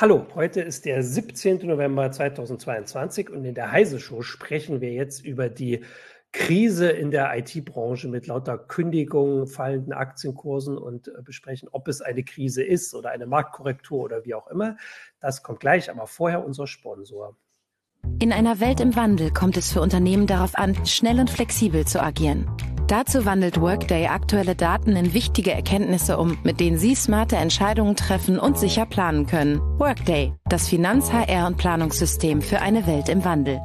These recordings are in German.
Hallo, heute ist der 17. November 2022 und in der Heise Show sprechen wir jetzt über die Krise in der IT-Branche mit lauter Kündigungen, fallenden Aktienkursen und äh, besprechen, ob es eine Krise ist oder eine Marktkorrektur oder wie auch immer. Das kommt gleich, aber vorher unser Sponsor. In einer Welt im Wandel kommt es für Unternehmen darauf an, schnell und flexibel zu agieren. Dazu wandelt Workday aktuelle Daten in wichtige Erkenntnisse um, mit denen Sie smarte Entscheidungen treffen und sicher planen können. Workday, das Finanz-, HR- und Planungssystem für eine Welt im Wandel.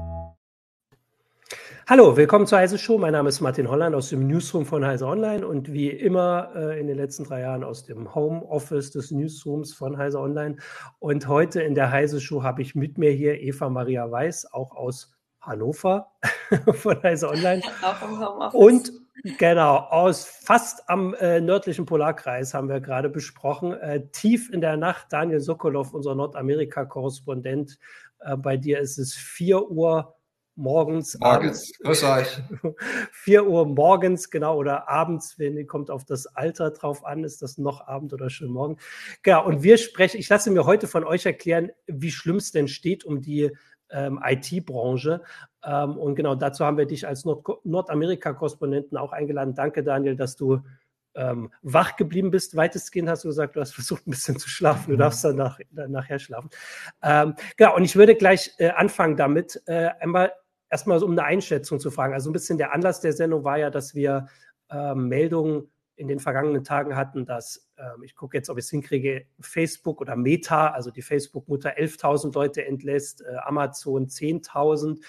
Hallo, willkommen zur Heise Show. Mein Name ist Martin Holland aus dem Newsroom von Heise Online und wie immer äh, in den letzten drei Jahren aus dem Home Office des Newsrooms von Heise Online. Und heute in der Heise Show habe ich mit mir hier Eva Maria Weiß, auch aus Hannover von Heise Online. Auch im Homeoffice. Und Genau, aus fast am äh, nördlichen Polarkreis haben wir gerade besprochen. Äh, tief in der Nacht, Daniel Sokolov, unser Nordamerika-Korrespondent. Äh, bei dir ist es 4 Uhr morgens. Morgens, grüß euch. 4 Uhr morgens, genau, oder abends, wenn kommt auf das Alter drauf an, ist das noch Abend oder schon morgen. Genau, und wir sprechen, ich lasse mir heute von euch erklären, wie schlimm es denn steht um die ähm, IT-Branche. Ähm, und genau dazu haben wir dich als Nord Nordamerika-Korrespondenten auch eingeladen. Danke, Daniel, dass du ähm, wach geblieben bist. Weitestgehend hast du gesagt, du hast versucht, ein bisschen zu schlafen. Du mhm. darfst dann, nach, dann nachher schlafen. Ähm, genau, und ich würde gleich äh, anfangen damit, äh, einmal erstmal so um eine Einschätzung zu fragen. Also ein bisschen der Anlass der Sendung war ja, dass wir äh, Meldungen in den vergangenen Tagen hatten, dass, ähm, ich gucke jetzt, ob ich es hinkriege, Facebook oder Meta, also die Facebook-Mutter, 11.000 Leute entlässt, äh, Amazon 10.000.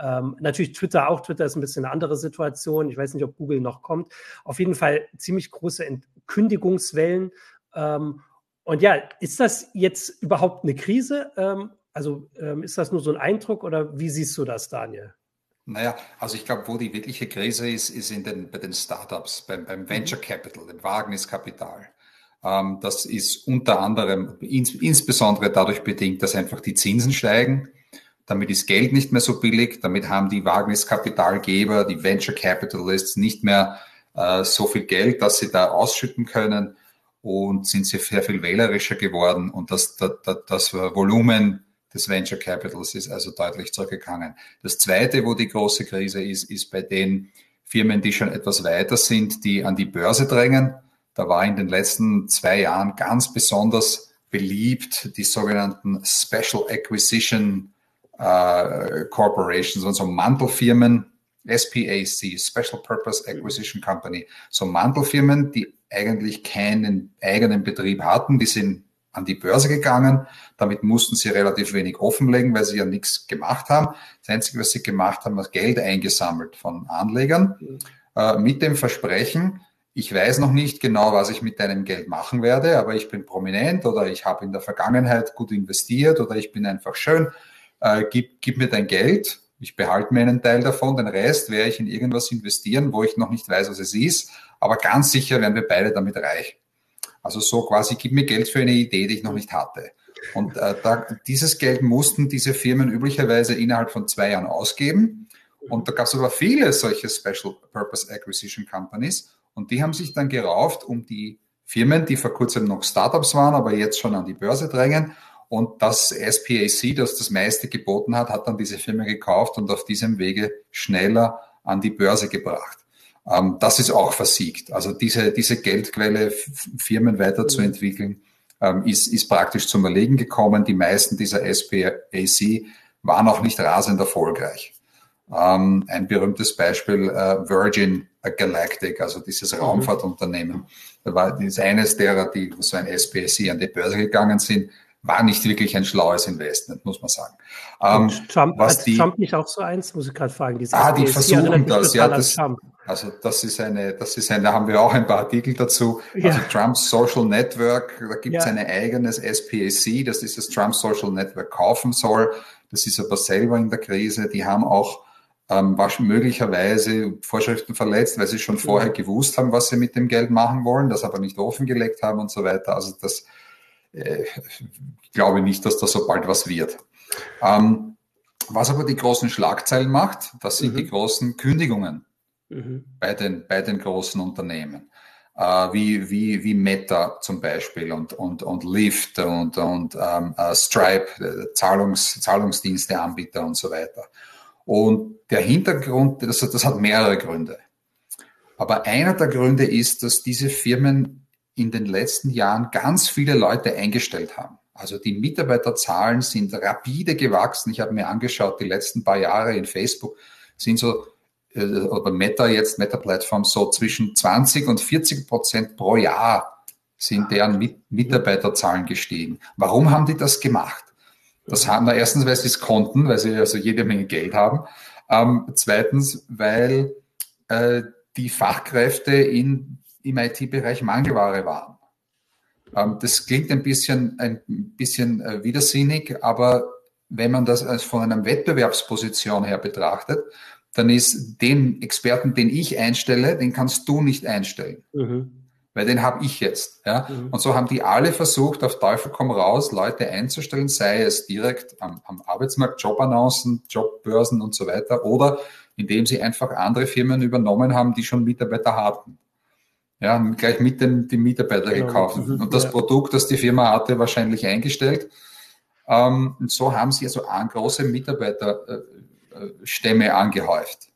Ähm, natürlich Twitter auch. Twitter ist ein bisschen eine andere Situation. Ich weiß nicht, ob Google noch kommt. Auf jeden Fall ziemlich große Kündigungswellen. Ähm, und ja, ist das jetzt überhaupt eine Krise? Ähm, also ähm, ist das nur so ein Eindruck oder wie siehst du das, Daniel? Naja, also ich glaube, wo die wirkliche Krise ist, ist in den, bei den Startups, beim, beim mhm. Venture Capital, dem Wagniskapital. Ähm, das ist unter anderem ins, insbesondere dadurch bedingt, dass einfach die Zinsen steigen. Damit ist Geld nicht mehr so billig. Damit haben die Wagniskapitalgeber, die Venture Capitalists nicht mehr äh, so viel Geld, dass sie da ausschütten können und sind sehr, sehr viel wählerischer geworden. Und das, das, das Volumen des Venture Capitals ist also deutlich zurückgegangen. Das zweite, wo die große Krise ist, ist bei den Firmen, die schon etwas weiter sind, die an die Börse drängen. Da war in den letzten zwei Jahren ganz besonders beliebt die sogenannten Special Acquisition äh, Corporations, also Mantelfirmen, SPAC, Special Purpose Acquisition Company, so Mantelfirmen, die eigentlich keinen eigenen Betrieb hatten, die sind an die Börse gegangen. Damit mussten sie relativ wenig offenlegen, weil sie ja nichts gemacht haben. Das Einzige, was sie gemacht haben, war Geld eingesammelt von Anlegern äh, mit dem Versprechen, ich weiß noch nicht genau, was ich mit deinem Geld machen werde, aber ich bin prominent oder ich habe in der Vergangenheit gut investiert oder ich bin einfach schön. Äh, gib, gib mir dein Geld, ich behalte mir einen Teil davon, den Rest werde ich in irgendwas investieren, wo ich noch nicht weiß, was es ist, aber ganz sicher werden wir beide damit reich. Also so quasi, gib mir Geld für eine Idee, die ich noch nicht hatte. Und äh, da, dieses Geld mussten diese Firmen üblicherweise innerhalb von zwei Jahren ausgeben. Und da gab es aber viele solche Special Purpose Acquisition Companies. Und die haben sich dann gerauft um die Firmen, die vor kurzem noch Startups waren, aber jetzt schon an die Börse drängen. Und das SPAC, das das meiste geboten hat, hat dann diese Firma gekauft und auf diesem Wege schneller an die Börse gebracht. Ähm, das ist auch versiegt. Also diese, diese Geldquelle, Firmen weiterzuentwickeln, ähm, ist, ist praktisch zum Erlegen gekommen. Die meisten dieser SPAC waren auch nicht rasend erfolgreich. Ähm, ein berühmtes Beispiel, äh, Virgin Galactic, also dieses mhm. Raumfahrtunternehmen. Da war, das ist eines derer, die so ein SPAC an die Börse gegangen sind, war nicht wirklich ein schlaues Investment, muss man sagen. Ähm, Trump, was die, Trump nicht auch so eins, muss ich gerade fragen. ah, die versuchen das, ja, das, also das ist eine, das ist eine, da haben wir auch ein paar Artikel dazu. Ja. Also Trumps Social Network, da gibt es ja. ein eigenes SPAC, das dieses Trump Social Network kaufen soll. Das ist aber selber in der Krise. Die haben auch ähm, möglicherweise Vorschriften verletzt, weil sie schon vorher gewusst haben, was sie mit dem Geld machen wollen, das aber nicht offengelegt haben und so weiter. Also das ich glaube nicht, dass das so bald was wird. Ähm, was aber die großen Schlagzeilen macht, das sind mhm. die großen Kündigungen mhm. bei, den, bei den großen Unternehmen. äh, wie, wie, wie Meta zum Beispiel und, und, und Lyft und, und ähm, äh, Stripe, äh, Zahlungs, Zahlungsdiensteanbieter und so weiter. Und der Hintergrund, das, das hat mehrere Gründe. Aber einer der Gründe ist, dass diese Firmen in den letzten Jahren ganz viele Leute eingestellt haben. Also die Mitarbeiterzahlen sind rapide gewachsen. Ich habe mir angeschaut, die letzten paar Jahre in Facebook sind so äh, oder Meta jetzt, Meta-Plattform, so zwischen 20 und 40 Prozent pro Jahr sind deren Mitarbeiterzahlen gestiegen. Warum haben die das gemacht? Das haben wir erstens, weil sie es konnten, weil sie also jede Menge Geld haben. Ähm, zweitens, weil äh, die Fachkräfte in, im IT-Bereich Mangelware waren. Ähm, das klingt ein bisschen, ein bisschen äh, widersinnig, aber wenn man das als von einer Wettbewerbsposition her betrachtet, dann ist den Experten, den ich einstelle, den kannst du nicht einstellen. Mhm. Weil den habe ich jetzt. Ja? Mhm. Und so haben die alle versucht, auf Teufel komm raus, Leute einzustellen, sei es direkt am, am Arbeitsmarkt, Jobannoncen, Jobbörsen und so weiter, oder indem sie einfach andere Firmen übernommen haben, die schon Mitarbeiter hatten. Ja, gleich mit den die Mitarbeiter genau. gekauft und das ja. Produkt, das die Firma hatte, wahrscheinlich eingestellt. Ähm, und so haben sie also an große Mitarbeiter, äh, Stämme angehäuft.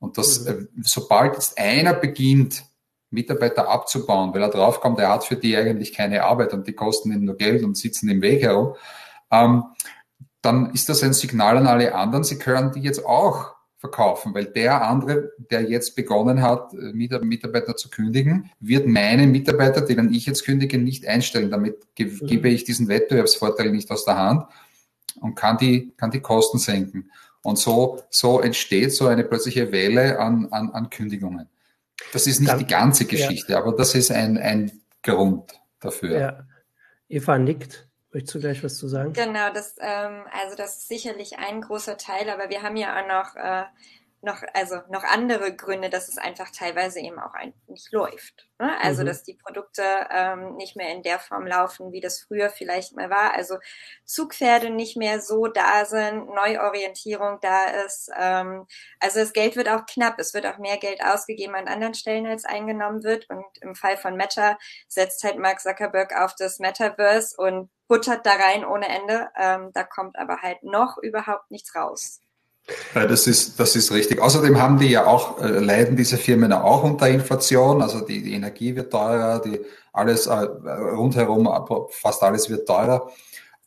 Und das, mhm. Äh, sobald jetzt einer beginnt, Mitarbeiter abzubauen, weil er draufkommt, er hat für die eigentlich keine Arbeit und die kosten ihm nur Geld und sitzen im Weg herum, ähm, dann ist das ein Signal an alle anderen, sie können die jetzt auch verkaufen, weil der andere, der jetzt begonnen hat, äh, Mitarbeiter zu kündigen, wird meine Mitarbeiter, denen ich jetzt kündige, nicht einstellen. Damit mhm. gebe ich diesen Wettbewerbsvorteil nicht aus der Hand und kann die, kann die Kosten senken. Und so, so entsteht so eine plötzliche Welle an, an, an Kündigungen. Das ist nicht Dann, die ganze Geschichte, ja. aber das ist ein, ein Grund dafür. Ja. Eva nickt. Möchtest du gleich was zu sagen? Genau, das, ähm, also das ist sicherlich ein großer Teil, aber wir haben ja auch noch äh, noch, also noch andere Gründe, dass es einfach teilweise eben auch nicht läuft. Ne? Also, mhm. dass die Produkte ähm, nicht mehr in der Form laufen, wie das früher vielleicht mal war. Also Zugpferde nicht mehr so da sind, Neuorientierung da ist. Ähm, also das Geld wird auch knapp. Es wird auch mehr Geld ausgegeben an anderen Stellen, als eingenommen wird. Und im Fall von Meta setzt halt Mark Zuckerberg auf das Metaverse und buttert da rein ohne Ende. Ähm, da kommt aber halt noch überhaupt nichts raus. Das ist, das ist richtig. Außerdem haben die ja auch, äh, leiden diese Firmen auch unter Inflation. Also die, die Energie wird teurer, die alles äh, rundherum, fast alles wird teurer.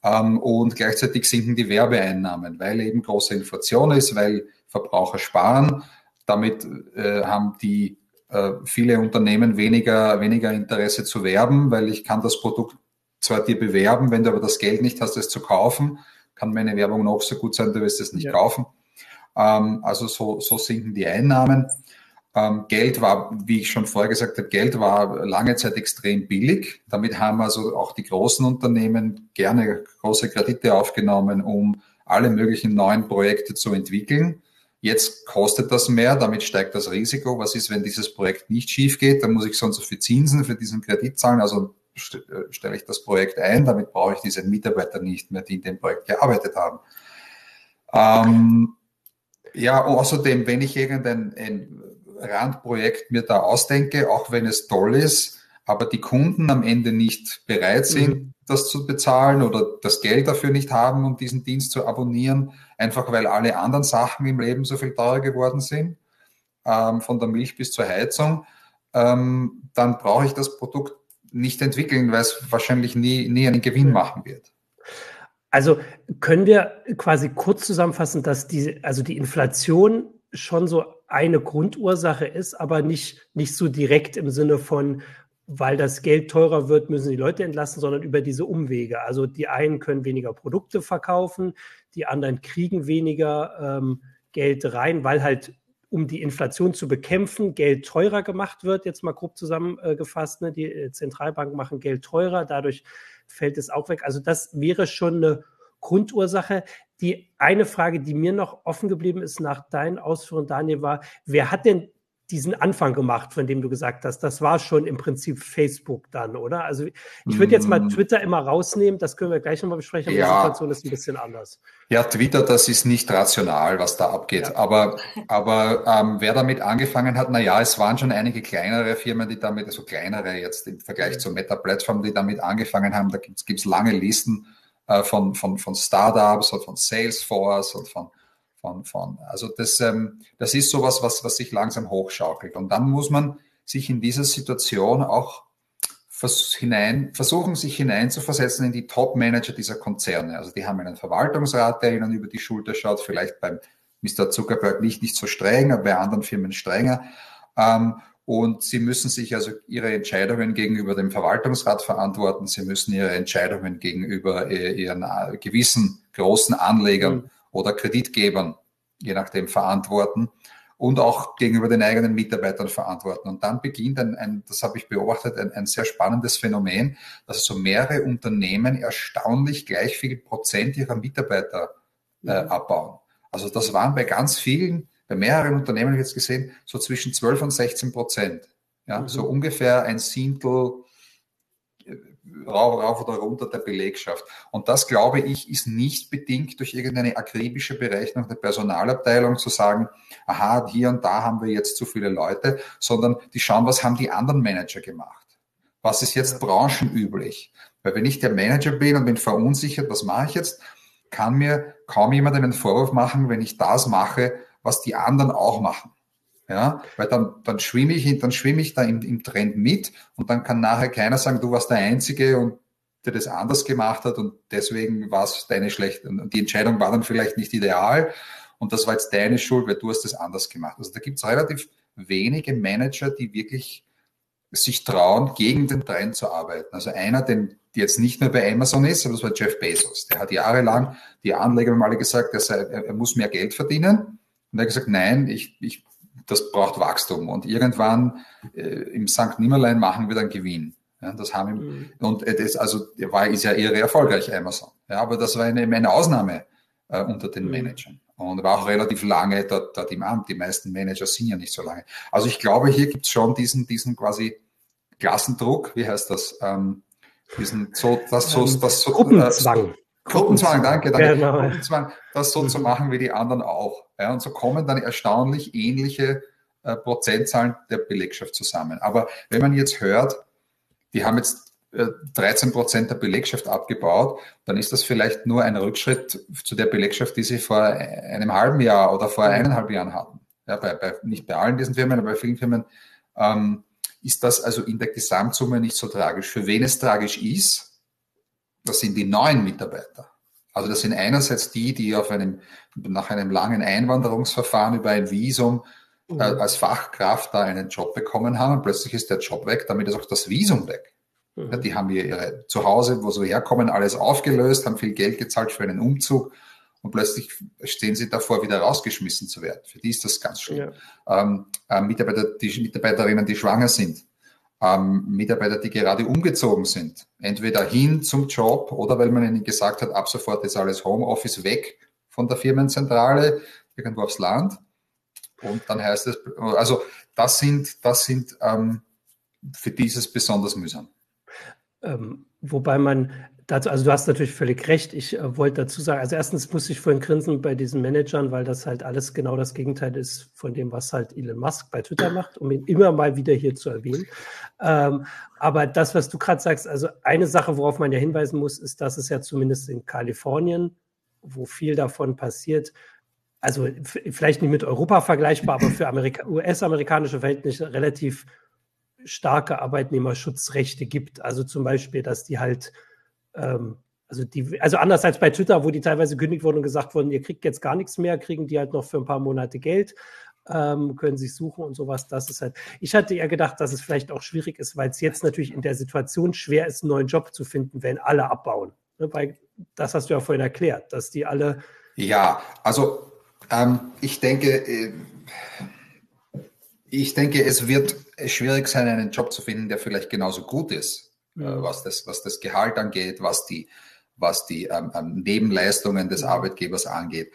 Ähm, und gleichzeitig sinken die Werbeeinnahmen, weil eben große Inflation ist, weil Verbraucher sparen. Damit äh, haben die äh, viele Unternehmen weniger, weniger Interesse zu werben, weil ich kann das Produkt zwar dir bewerben, wenn du aber das Geld nicht hast, es zu kaufen, kann meine Werbung noch so gut sein, du wirst es nicht ja. kaufen. Ähm, also so, so sinken die Einnahmen. Ähm, Geld war, wie ich schon vorher gesagt habe, Geld war lange Zeit extrem billig. Damit haben also auch die großen Unternehmen gerne große Kredite aufgenommen, um alle möglichen neuen Projekte zu entwickeln. Jetzt kostet das mehr, damit steigt das Risiko. Was ist, wenn dieses Projekt nicht schief geht? Dann muss ich sonst so viel Zinsen für diesen Kredit zahlen. Also stelle ich das Projekt ein, damit brauche ich diese Mitarbeiter nicht mehr, die in dem Projekt gearbeitet haben. Ähm, ja, außerdem, wenn ich irgendein ein Randprojekt mir da ausdenke, auch wenn es toll ist, aber die Kunden am Ende nicht bereit sind, mhm. das zu bezahlen oder das Geld dafür nicht haben, um diesen Dienst zu abonnieren, einfach weil alle anderen Sachen im Leben so viel teurer geworden sind, ähm, von der Milch bis zur Heizung, ähm, dann brauche ich das Produkt nicht entwickeln, weil es wahrscheinlich nie, nie einen Gewinn machen wird. Also können wir quasi kurz zusammenfassen, dass die, also die Inflation schon so eine Grundursache ist, aber nicht, nicht so direkt im Sinne von, weil das Geld teurer wird, müssen die Leute entlassen, sondern über diese Umwege. Also die einen können weniger Produkte verkaufen, die anderen kriegen weniger ähm, Geld rein, weil halt um die Inflation zu bekämpfen, Geld teurer gemacht wird, jetzt mal grob zusammengefasst. Ne? Die äh, Zentralbanken machen Geld teurer, dadurch fällt es auch weg. Also das wäre schon eine Grundursache. Die eine Frage, die mir noch offen geblieben ist nach deinen Ausführungen, Daniel, war, wer hat denn diesen Anfang gemacht, von dem du gesagt hast. Das war schon im Prinzip Facebook dann, oder? Also ich würde jetzt mal mm. Twitter immer rausnehmen, das können wir gleich nochmal besprechen, aber ja. die Situation ist ein bisschen anders. Ja, Twitter, das ist nicht rational, was da abgeht. Ja. Aber, aber ähm, wer damit angefangen hat, na ja, es waren schon einige kleinere Firmen, die damit, also kleinere jetzt im Vergleich zur Meta-Plattform, die damit angefangen haben. Da gibt es lange Listen äh, von, von, von Startups und von Salesforce und von von, von. Also das, ähm, das ist sowas, was, was sich langsam hochschaukelt. Und dann muss man sich in dieser Situation auch vers hinein, versuchen, sich hineinzuversetzen in die Top-Manager dieser Konzerne. Also die haben einen Verwaltungsrat, der ihnen über die Schulter schaut, vielleicht beim Mr. Zuckerberg nicht, nicht so streng, aber bei anderen Firmen strenger. Ähm, und sie müssen sich also ihre Entscheidungen gegenüber dem Verwaltungsrat verantworten. Sie müssen ihre Entscheidungen gegenüber äh, ihren äh, gewissen großen Anlegern mhm oder Kreditgebern, je nachdem, verantworten und auch gegenüber den eigenen Mitarbeitern verantworten. Und dann beginnt ein, ein das habe ich beobachtet, ein, ein sehr spannendes Phänomen, dass so mehrere Unternehmen erstaunlich gleich viel Prozent ihrer Mitarbeiter äh, abbauen. Also das waren bei ganz vielen, bei mehreren Unternehmen habe ich jetzt gesehen, so zwischen 12 und 16 Prozent. Ja, mhm. so ungefähr ein Siebtel rauf, rauf oder runter der Belegschaft. Und das, glaube ich, ist nicht bedingt durch irgendeine akribische Berechnung der Personalabteilung zu sagen, aha, hier und da haben wir jetzt zu viele Leute, sondern die schauen, was haben die anderen Manager gemacht? Was ist jetzt branchenüblich? Weil wenn ich der Manager bin und bin verunsichert, was mache ich jetzt? Kann mir kaum jemand einen Vorwurf machen, wenn ich das mache, was die anderen auch machen. Ja, weil dann, dann schwimme ich, dann schwimme ich da im, im Trend mit und dann kann nachher keiner sagen, du warst der Einzige und der das anders gemacht hat und deswegen war es deine schlechte, und die Entscheidung war dann vielleicht nicht ideal und das war jetzt deine Schuld, weil du hast das anders gemacht. Also da gibt es relativ wenige Manager, die wirklich sich trauen, gegen den Trend zu arbeiten. Also einer, den jetzt nicht mehr bei Amazon ist, aber das war Jeff Bezos. Der hat jahrelang, die Anleger alle gesagt, er, sei, er muss mehr Geld verdienen. Und er hat gesagt, nein, ich, ich das braucht Wachstum. Und irgendwann äh, im St. Nimmerlein machen wir dann Gewinn. Ja, das haben mhm. und das also war ist ja irre erfolgreich Amazon. Ja, aber das war eine, eine Ausnahme äh, unter den mhm. Managern und war auch relativ lange dort, dort im Amt. Die meisten Manager sind ja nicht so lange. Also ich glaube, hier gibt es schon diesen diesen quasi Klassendruck. Wie heißt das? Ähm, diesen so das so ähm, das so Gruppenzwang. Äh, Gruppenzwang, danke, danke. Genau. Gruppenzwang, das so mhm. zu machen wie die anderen auch. Ja, und so kommen dann erstaunlich ähnliche äh, Prozentzahlen der Belegschaft zusammen. Aber wenn man jetzt hört, die haben jetzt äh, 13 Prozent der Belegschaft abgebaut, dann ist das vielleicht nur ein Rückschritt zu der Belegschaft, die sie vor einem halben Jahr oder vor mhm. eineinhalb Jahren hatten. Ja, bei, bei, nicht bei allen diesen Firmen, aber bei vielen Firmen ähm, ist das also in der Gesamtsumme nicht so tragisch. Für wen es tragisch ist, das sind die neuen Mitarbeiter. Also das sind einerseits die, die auf einem, nach einem langen Einwanderungsverfahren über ein Visum äh, mhm. als Fachkraft da einen Job bekommen haben und plötzlich ist der Job weg, damit ist auch das Visum weg. Mhm. Ja, die haben hier ihre Zuhause, wo sie herkommen, alles aufgelöst, haben viel Geld gezahlt für einen Umzug und plötzlich stehen sie davor, wieder rausgeschmissen zu werden. Für die ist das ganz schlimm. Ja. Ähm, äh, Mitarbeiter, die Mitarbeiterinnen, die schwanger sind, ähm, Mitarbeiter, die gerade umgezogen sind. Entweder hin zum Job oder weil man ihnen gesagt hat, ab sofort ist alles Homeoffice weg von der Firmenzentrale, irgendwo aufs Land. Und dann heißt es, also das sind, das sind ähm, für dieses besonders mühsam. Ähm, wobei man dazu, also du hast natürlich völlig recht. Ich äh, wollte dazu sagen, also erstens musste ich vorhin grinsen bei diesen Managern, weil das halt alles genau das Gegenteil ist von dem, was halt Elon Musk bei Twitter macht, um ihn immer mal wieder hier zu erwähnen. Ähm, aber das, was du gerade sagst, also eine Sache, worauf man ja hinweisen muss, ist, dass es ja zumindest in Kalifornien, wo viel davon passiert, also vielleicht nicht mit Europa vergleichbar, aber für US-amerikanische Verhältnisse relativ starke Arbeitnehmerschutzrechte gibt. Also zum Beispiel, dass die halt ähm, also die, also anders als bei Twitter, wo die teilweise gekündigt wurden und gesagt wurden, ihr kriegt jetzt gar nichts mehr, kriegen die halt noch für ein paar Monate Geld, ähm, können sich suchen und sowas. Das ist halt. Ich hatte eher gedacht, dass es vielleicht auch schwierig ist, weil es jetzt natürlich in der Situation schwer ist, einen neuen Job zu finden, wenn alle abbauen. Ne, weil das hast du ja vorhin erklärt, dass die alle. Ja, also ähm, ich denke, äh, ich denke, es wird schwierig sein, einen Job zu finden, der vielleicht genauso gut ist äh, was, das, was das Gehalt angeht, was die, was die ähm, ähm Nebenleistungen des Arbeitgebers angeht.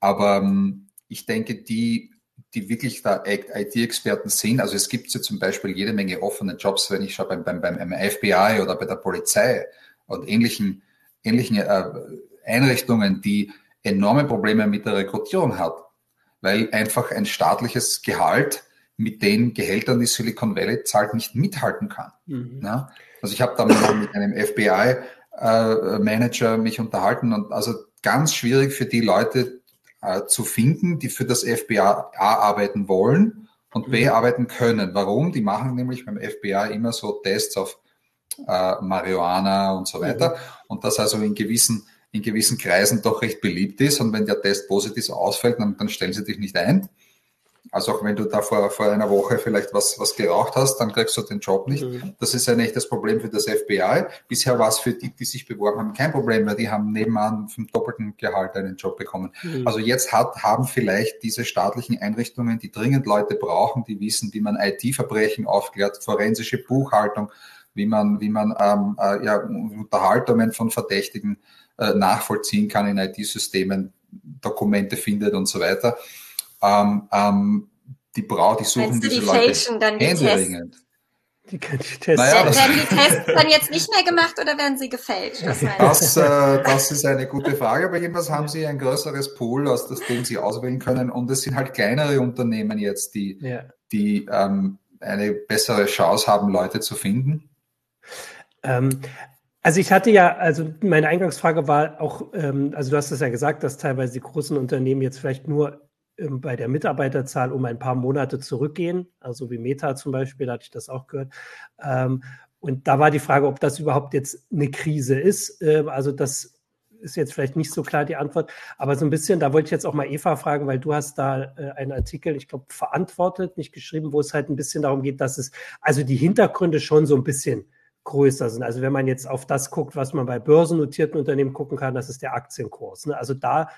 Aber ähm, ich denke, die, die wirklich da IT-Experten sind. Also es gibt ja zum Beispiel jede Menge offene Jobs, wenn ich schaue beim, beim, beim FBI oder bei der Polizei und ähnlichen, ähnlichen äh, Einrichtungen, die enorme Probleme mit der Rekrutierung hat, weil einfach ein staatliches Gehalt mit den Gehältern, die Silicon Valley zahlt, nicht mithalten kann. Mhm. Also ich habe da mal mit einem FBI-Manager äh, mich unterhalten und also ganz schwierig für die Leute äh, zu finden, die für das FBI arbeiten wollen und B mhm. arbeiten können. Warum? Die machen nämlich beim FBI immer so Tests auf äh, Marihuana und so weiter. Mhm. Und das also in gewissen, in gewissen Kreisen doch recht beliebt ist. Und wenn der Test positiv ausfällt, dann, dann stellen sie dich nicht ein. Also auch wenn du da vor, vor einer Woche vielleicht was, was geraucht hast, dann kriegst du den Job nicht. Mhm. Das ist ein echtes Problem für das FBI. Bisher war es für die, die sich beworben haben, kein Problem, weil die haben nebenan vom doppelten Gehalt einen Job bekommen. Mhm. Also jetzt hat, haben vielleicht diese staatlichen Einrichtungen, die dringend Leute brauchen, die wissen, wie man IT-Verbrechen aufklärt, forensische Buchhaltung, wie man, wie man ähm, äh, ja, Unterhaltungen von Verdächtigen äh, nachvollziehen kann in IT-Systemen, Dokumente findet und so weiter. Ähm, ähm, die Braut, die suchen diese die Leute dann händeringend. Die können die Tests. Naja, werden die Tests dann jetzt nicht mehr gemacht oder werden sie gefälscht? Das, das, äh, das ist eine gute Frage, aber jedenfalls haben sie ein größeres Pool, aus dem sie auswählen können. Und es sind halt kleinere Unternehmen jetzt, die, ja. die ähm, eine bessere Chance haben, Leute zu finden. Ähm, also ich hatte ja, also meine Eingangsfrage war auch, ähm, also du hast es ja gesagt, dass teilweise die großen Unternehmen jetzt vielleicht nur bei der Mitarbeiterzahl um ein paar Monate zurückgehen, also wie Meta zum Beispiel, da hatte ich das auch gehört. Ähm, und da war die Frage, ob das überhaupt jetzt eine Krise ist. Ähm, also das ist jetzt vielleicht nicht so klar die Antwort, aber so ein bisschen, da wollte ich jetzt auch mal Eva fragen, weil du hast da äh, einen Artikel, ich glaube, verantwortet, nicht geschrieben, wo es halt ein bisschen darum geht, dass es, also die Hintergründe schon so ein bisschen größer sind. Also wenn man jetzt auf das guckt, was man bei börsennotierten Unternehmen gucken kann, das ist der Aktienkurs. Ne? Also da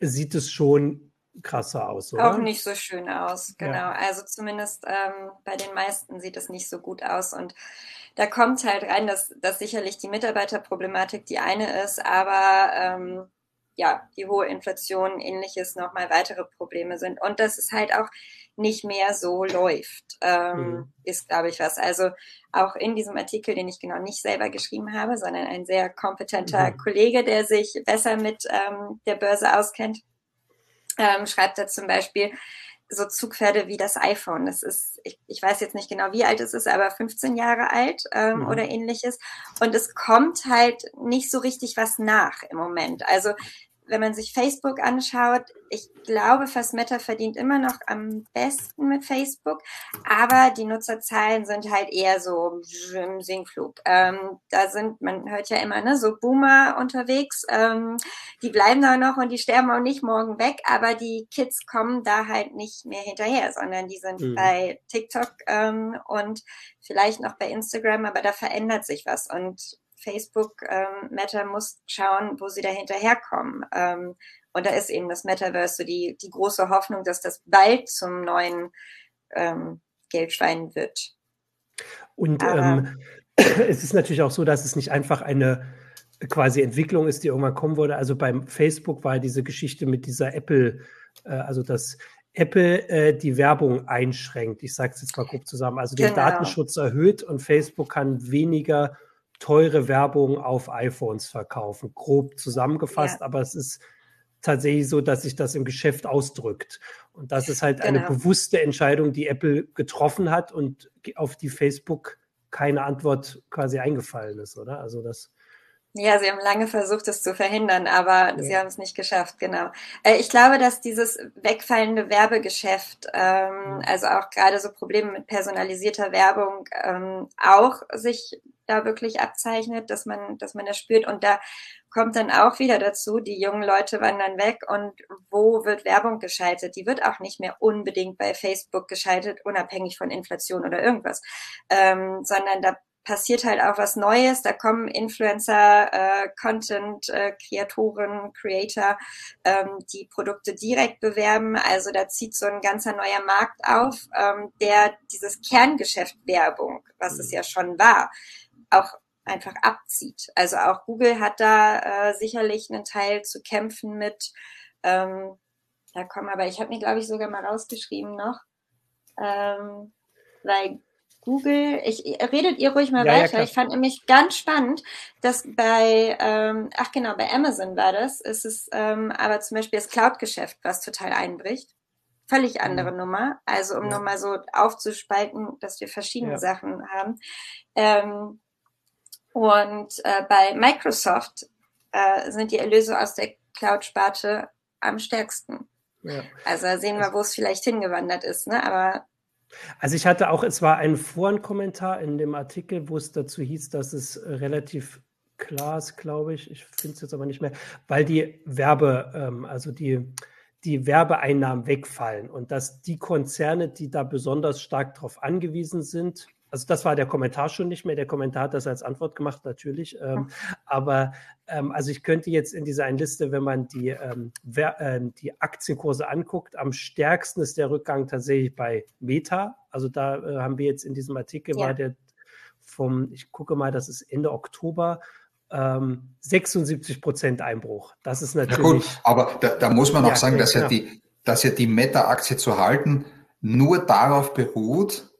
sieht es schon krasser aus, oder? Auch nicht so schön aus, genau. Ja. Also zumindest ähm, bei den meisten sieht es nicht so gut aus. Und da kommt halt rein, dass, dass sicherlich die Mitarbeiterproblematik die eine ist, aber ähm, ja, die hohe Inflation, ähnliches nochmal weitere Probleme sind. Und dass es halt auch nicht mehr so läuft, ähm, mhm. ist, glaube ich, was. Also auch in diesem Artikel, den ich genau nicht selber geschrieben habe, sondern ein sehr kompetenter mhm. Kollege, der sich besser mit ähm, der Börse auskennt, ähm, schreibt er zum Beispiel so Zugpferde wie das iPhone. Das ist, ich, ich weiß jetzt nicht genau, wie alt es ist, aber 15 Jahre alt ähm, mhm. oder ähnliches. Und es kommt halt nicht so richtig was nach im Moment. Also wenn man sich Facebook anschaut, ich glaube, fast Meta verdient immer noch am besten mit Facebook, aber die Nutzerzahlen sind halt eher so im Sinkflug. Ähm, da sind, man hört ja immer, ne, so Boomer unterwegs, ähm, die bleiben da noch und die sterben auch nicht morgen weg, aber die Kids kommen da halt nicht mehr hinterher, sondern die sind mhm. bei TikTok ähm, und vielleicht noch bei Instagram, aber da verändert sich was und Facebook, ähm, Meta muss schauen, wo sie da hinterherkommen. Ähm, und da ist eben das Metaverse so die, die große Hoffnung, dass das bald zum neuen ähm, Geldschwein wird. Und ähm, es ist natürlich auch so, dass es nicht einfach eine quasi Entwicklung ist, die irgendwann kommen würde. Also beim Facebook war diese Geschichte mit dieser Apple, äh, also dass Apple äh, die Werbung einschränkt. Ich sage es jetzt mal grob zusammen. Also den genau. Datenschutz erhöht und Facebook kann weniger teure Werbung auf iPhones verkaufen. Grob zusammengefasst, ja. aber es ist tatsächlich so, dass sich das im Geschäft ausdrückt. Und das ist halt genau. eine bewusste Entscheidung, die Apple getroffen hat und auf die Facebook keine Antwort quasi eingefallen ist, oder? Also das. Ja, sie haben lange versucht, es zu verhindern, aber ja. sie haben es nicht geschafft, genau. Äh, ich glaube, dass dieses wegfallende Werbegeschäft, ähm, also auch gerade so Probleme mit personalisierter Werbung, ähm, auch sich da wirklich abzeichnet, dass man, dass man das spürt. Und da kommt dann auch wieder dazu, die jungen Leute wandern weg und wo wird Werbung geschaltet? Die wird auch nicht mehr unbedingt bei Facebook geschaltet, unabhängig von Inflation oder irgendwas, ähm, sondern da passiert halt auch was Neues. Da kommen Influencer, äh, Content, äh, Kreatoren, Creator, ähm, die Produkte direkt bewerben. Also da zieht so ein ganzer neuer Markt auf, ähm, der dieses Kerngeschäft Werbung, was es ja schon war, auch einfach abzieht. Also auch Google hat da äh, sicherlich einen Teil zu kämpfen mit, ähm, da kommen. Aber ich habe mir, glaube ich, sogar mal rausgeschrieben noch, ähm, weil Google, ich redet ihr ruhig mal ja, weiter. Ja, ich fand nämlich ganz spannend, dass bei, ähm, ach genau, bei Amazon war das, ist es ähm, aber zum Beispiel das Cloud-Geschäft, was total einbricht. Völlig andere mhm. Nummer. Also um ja. nur mal so aufzuspalten, dass wir verschiedene Sachen haben. Ähm, und äh, bei Microsoft äh, sind die Erlöse aus der Cloud-Sparte am stärksten. Also sehen wir, wo es vielleicht hingewandert ist, ne? Aber also ich hatte auch, es war ein Forenkommentar in dem Artikel, wo es dazu hieß, dass es relativ klar ist, glaube ich. Ich finde es jetzt aber nicht mehr, weil die Werbe, ähm, also die, die Werbeeinnahmen wegfallen und dass die Konzerne, die da besonders stark darauf angewiesen sind, also das war der Kommentar schon nicht mehr. Der Kommentar hat das als Antwort gemacht, natürlich. Ähm, aber ähm, also ich könnte jetzt in dieser einen Liste, wenn man die, ähm, wer, äh, die Aktienkurse anguckt, am stärksten ist der Rückgang tatsächlich bei Meta. Also da äh, haben wir jetzt in diesem Artikel ja. war der vom, ich gucke mal, das ist Ende Oktober. 76 ähm, Prozent Einbruch. Das ist natürlich. Ja gut, aber da, da muss man auch ja, sagen, dass, genau. ja die, dass ja die Meta-Aktie zu halten nur darauf beruht,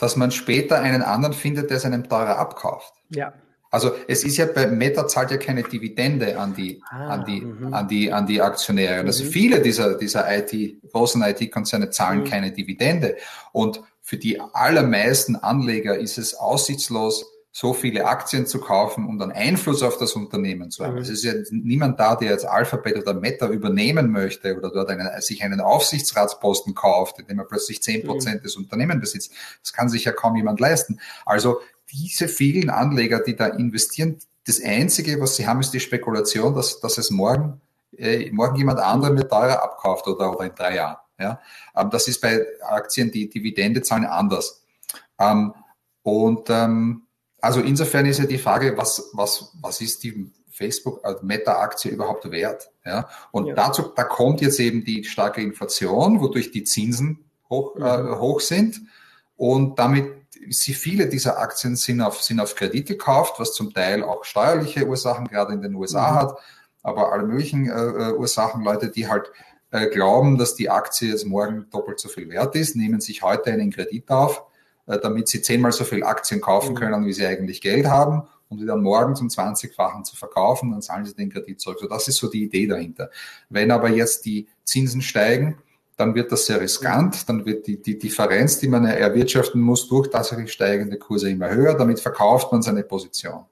dass man später einen anderen findet, der es einem teurer abkauft. Ja. Also es ist ja bei Meta zahlt ja keine Dividende an die, ah, an die, mhm. an die, an die Aktionäre. Also mhm. viele dieser, dieser IT, großen IT-Konzerne zahlen mhm. keine Dividende. Und für die allermeisten Anleger ist es aussichtslos, so viele Aktien zu kaufen, um dann Einfluss auf das Unternehmen zu haben. Mhm. Es ist ja niemand da, der jetzt Alphabet oder Meta übernehmen möchte oder dort einen, sich einen Aufsichtsratsposten kauft, indem er plötzlich zehn Prozent mhm. des Unternehmens besitzt. Das kann sich ja kaum jemand leisten. Also diese vielen Anleger, die da investieren, das Einzige, was sie haben, ist die Spekulation, dass, dass es morgen, äh, morgen jemand anderen mit teurer abkauft oder, oder in drei Jahren. Ja? Ähm, das ist bei Aktien, die Dividende zahlen, anders. Ähm, und ähm, also insofern ist ja die Frage, was, was, was ist die Facebook als Meta-Aktie überhaupt wert? Ja? Und ja. dazu, da kommt jetzt eben die starke Inflation, wodurch die Zinsen hoch, mhm. äh, hoch sind. Und damit sie viele dieser Aktien sind auf, sind auf Kredit gekauft, was zum Teil auch steuerliche Ursachen gerade in den USA mhm. hat, aber alle möglichen äh, äh, Ursachen, Leute, die halt äh, glauben, dass die Aktie jetzt morgen doppelt so viel wert ist, nehmen sich heute einen Kredit auf äh, damit sie zehnmal so viel Aktien kaufen mhm. können, wie sie eigentlich Geld haben, um die dann morgen zum 20-fachen zu verkaufen, dann zahlen sie den Kredit zurück. So, das ist so die Idee dahinter. Wenn aber jetzt die Zinsen steigen, dann wird das sehr riskant, dann wird die, die Differenz, die man erwirtschaften muss, durch tatsächlich steigende Kurse immer höher, damit verkauft man seine Position.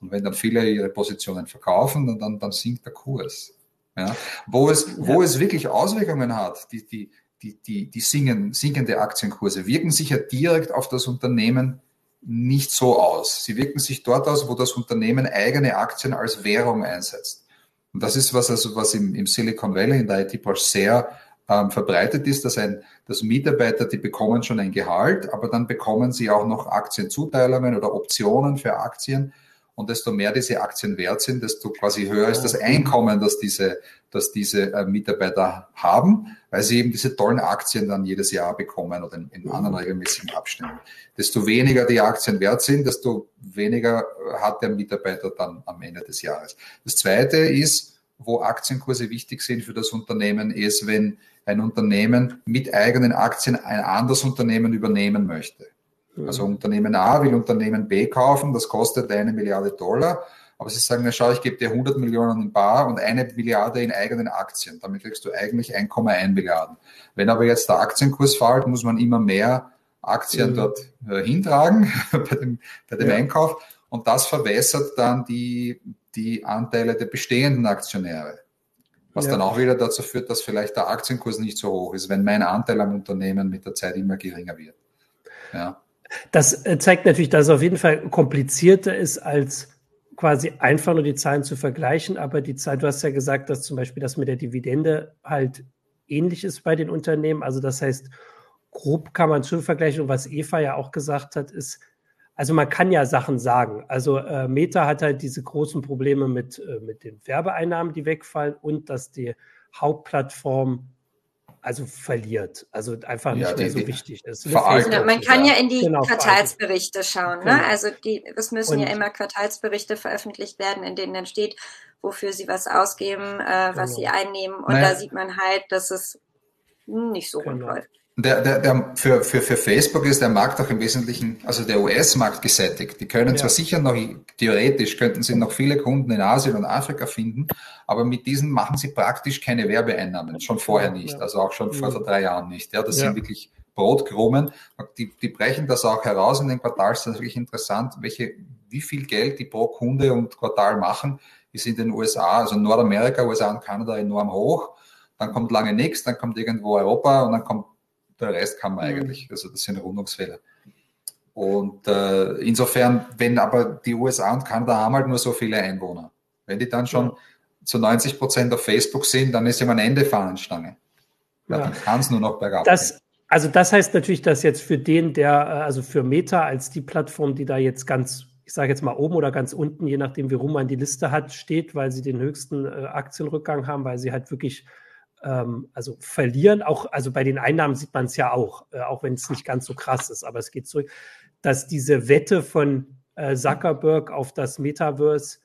Und wenn dann viele ihre Positionen verkaufen, dann, dann, dann sinkt der Kurs. Ja. Wo, es, wo es wirklich Auswirkungen hat, die, die, die, die, die singen, sinkende Aktienkurse wirken sich ja direkt auf das Unternehmen nicht so aus. Sie wirken sich dort aus, wo das Unternehmen eigene Aktien als Währung einsetzt. Und das ist was, also was im, im Silicon Valley in der IT-Branche sehr ähm, verbreitet ist, dass, ein, dass Mitarbeiter, die bekommen schon ein Gehalt, aber dann bekommen sie auch noch Aktienzuteilungen oder Optionen für Aktien. Und desto mehr diese Aktien wert sind, desto quasi höher ist das Einkommen, das diese, das diese äh, Mitarbeiter haben, weil sie eben diese tollen Aktien dann jedes Jahr bekommen oder in, in anderen regelmäßigen Abständen. Desto weniger die Aktien wert sind, desto weniger hat der Mitarbeiter dann am Ende des Jahres. Das zweite ist, wo Aktienkurse wichtig sind für das Unternehmen, ist, wenn ein Unternehmen mit eigenen Aktien ein anderes Unternehmen übernehmen möchte. Also Unternehmen A will Unternehmen B kaufen, das kostet eine Milliarde Dollar. Aber sie sagen, na schau, ich gebe dir 100 Millionen in Bar und eine Milliarde in eigenen Aktien. Damit kriegst du eigentlich 1,1 Milliarden. Wenn aber jetzt der Aktienkurs fällt, muss man immer mehr Aktien mhm. dort äh, hintragen bei dem, bei dem ja. Einkauf. Und das verwässert dann die, die Anteile der bestehenden Aktionäre. Was ja. dann auch wieder dazu führt, dass vielleicht der Aktienkurs nicht so hoch ist, wenn mein Anteil am Unternehmen mit der Zeit immer geringer wird. Ja. Das äh, zeigt natürlich, dass es auf jeden Fall komplizierter ist, als quasi einfach nur die Zahlen zu vergleichen. Aber die Zeit, du hast ja gesagt, dass zum Beispiel das mit der Dividende halt ähnlich ist bei den Unternehmen. Also das heißt, grob kann man schon vergleichen. Und was Eva ja auch gesagt hat, ist, also man kann ja Sachen sagen. Also äh, Meta hat halt diese großen Probleme mit, äh, mit den Werbeeinnahmen, die wegfallen und dass die Hauptplattform also verliert, also einfach nicht ja, mehr so wichtig ist. Genau, man kann ja in die genau, Quartalsberichte schauen. Ne? Genau. Also die, es müssen und, ja immer Quartalsberichte veröffentlicht werden, in denen dann steht, wofür sie was ausgeben, äh, was genau. sie einnehmen. Und naja. da sieht man halt, dass es nicht so genau. rund läuft. Der, der, der, für, für, für Facebook ist der Markt auch im Wesentlichen, also der US-Markt gesättigt. Die können ja. zwar sicher noch, theoretisch könnten sie noch viele Kunden in Asien und Afrika finden, aber mit diesen machen sie praktisch keine Werbeeinnahmen. Schon vorher nicht, ja. also auch schon vor, vor drei Jahren nicht. Ja, das sind wirklich Brotkrumen. Die, die brechen das auch heraus in den Quartals. Das ist wirklich interessant, welche, wie viel Geld die pro Kunde und Quartal machen, ist in den USA, also Nordamerika, USA und Kanada enorm hoch. Dann kommt lange nichts, dann kommt irgendwo Europa und dann kommt der Rest kann man mhm. eigentlich. Also das sind Rundungsfehler. Und äh, insofern, wenn aber die USA und Kanada haben halt nur so viele Einwohner. Wenn die dann schon zu 90 Prozent auf Facebook sind, dann ist ja am Ende Fahnenstange. Ja, ja. Dann kann es nur noch bergab das, Also das heißt natürlich, dass jetzt für den, der, äh, also für Meta als die Plattform, die da jetzt ganz, ich sage jetzt mal oben oder ganz unten, je nachdem wie rum man die Liste hat, steht, weil sie den höchsten äh, Aktienrückgang haben, weil sie halt wirklich ähm, also verlieren. Auch, also bei den Einnahmen sieht man es ja auch, äh, auch wenn es nicht ganz so krass ist, aber es geht zurück, dass diese Wette von äh, Zuckerberg auf das Metaverse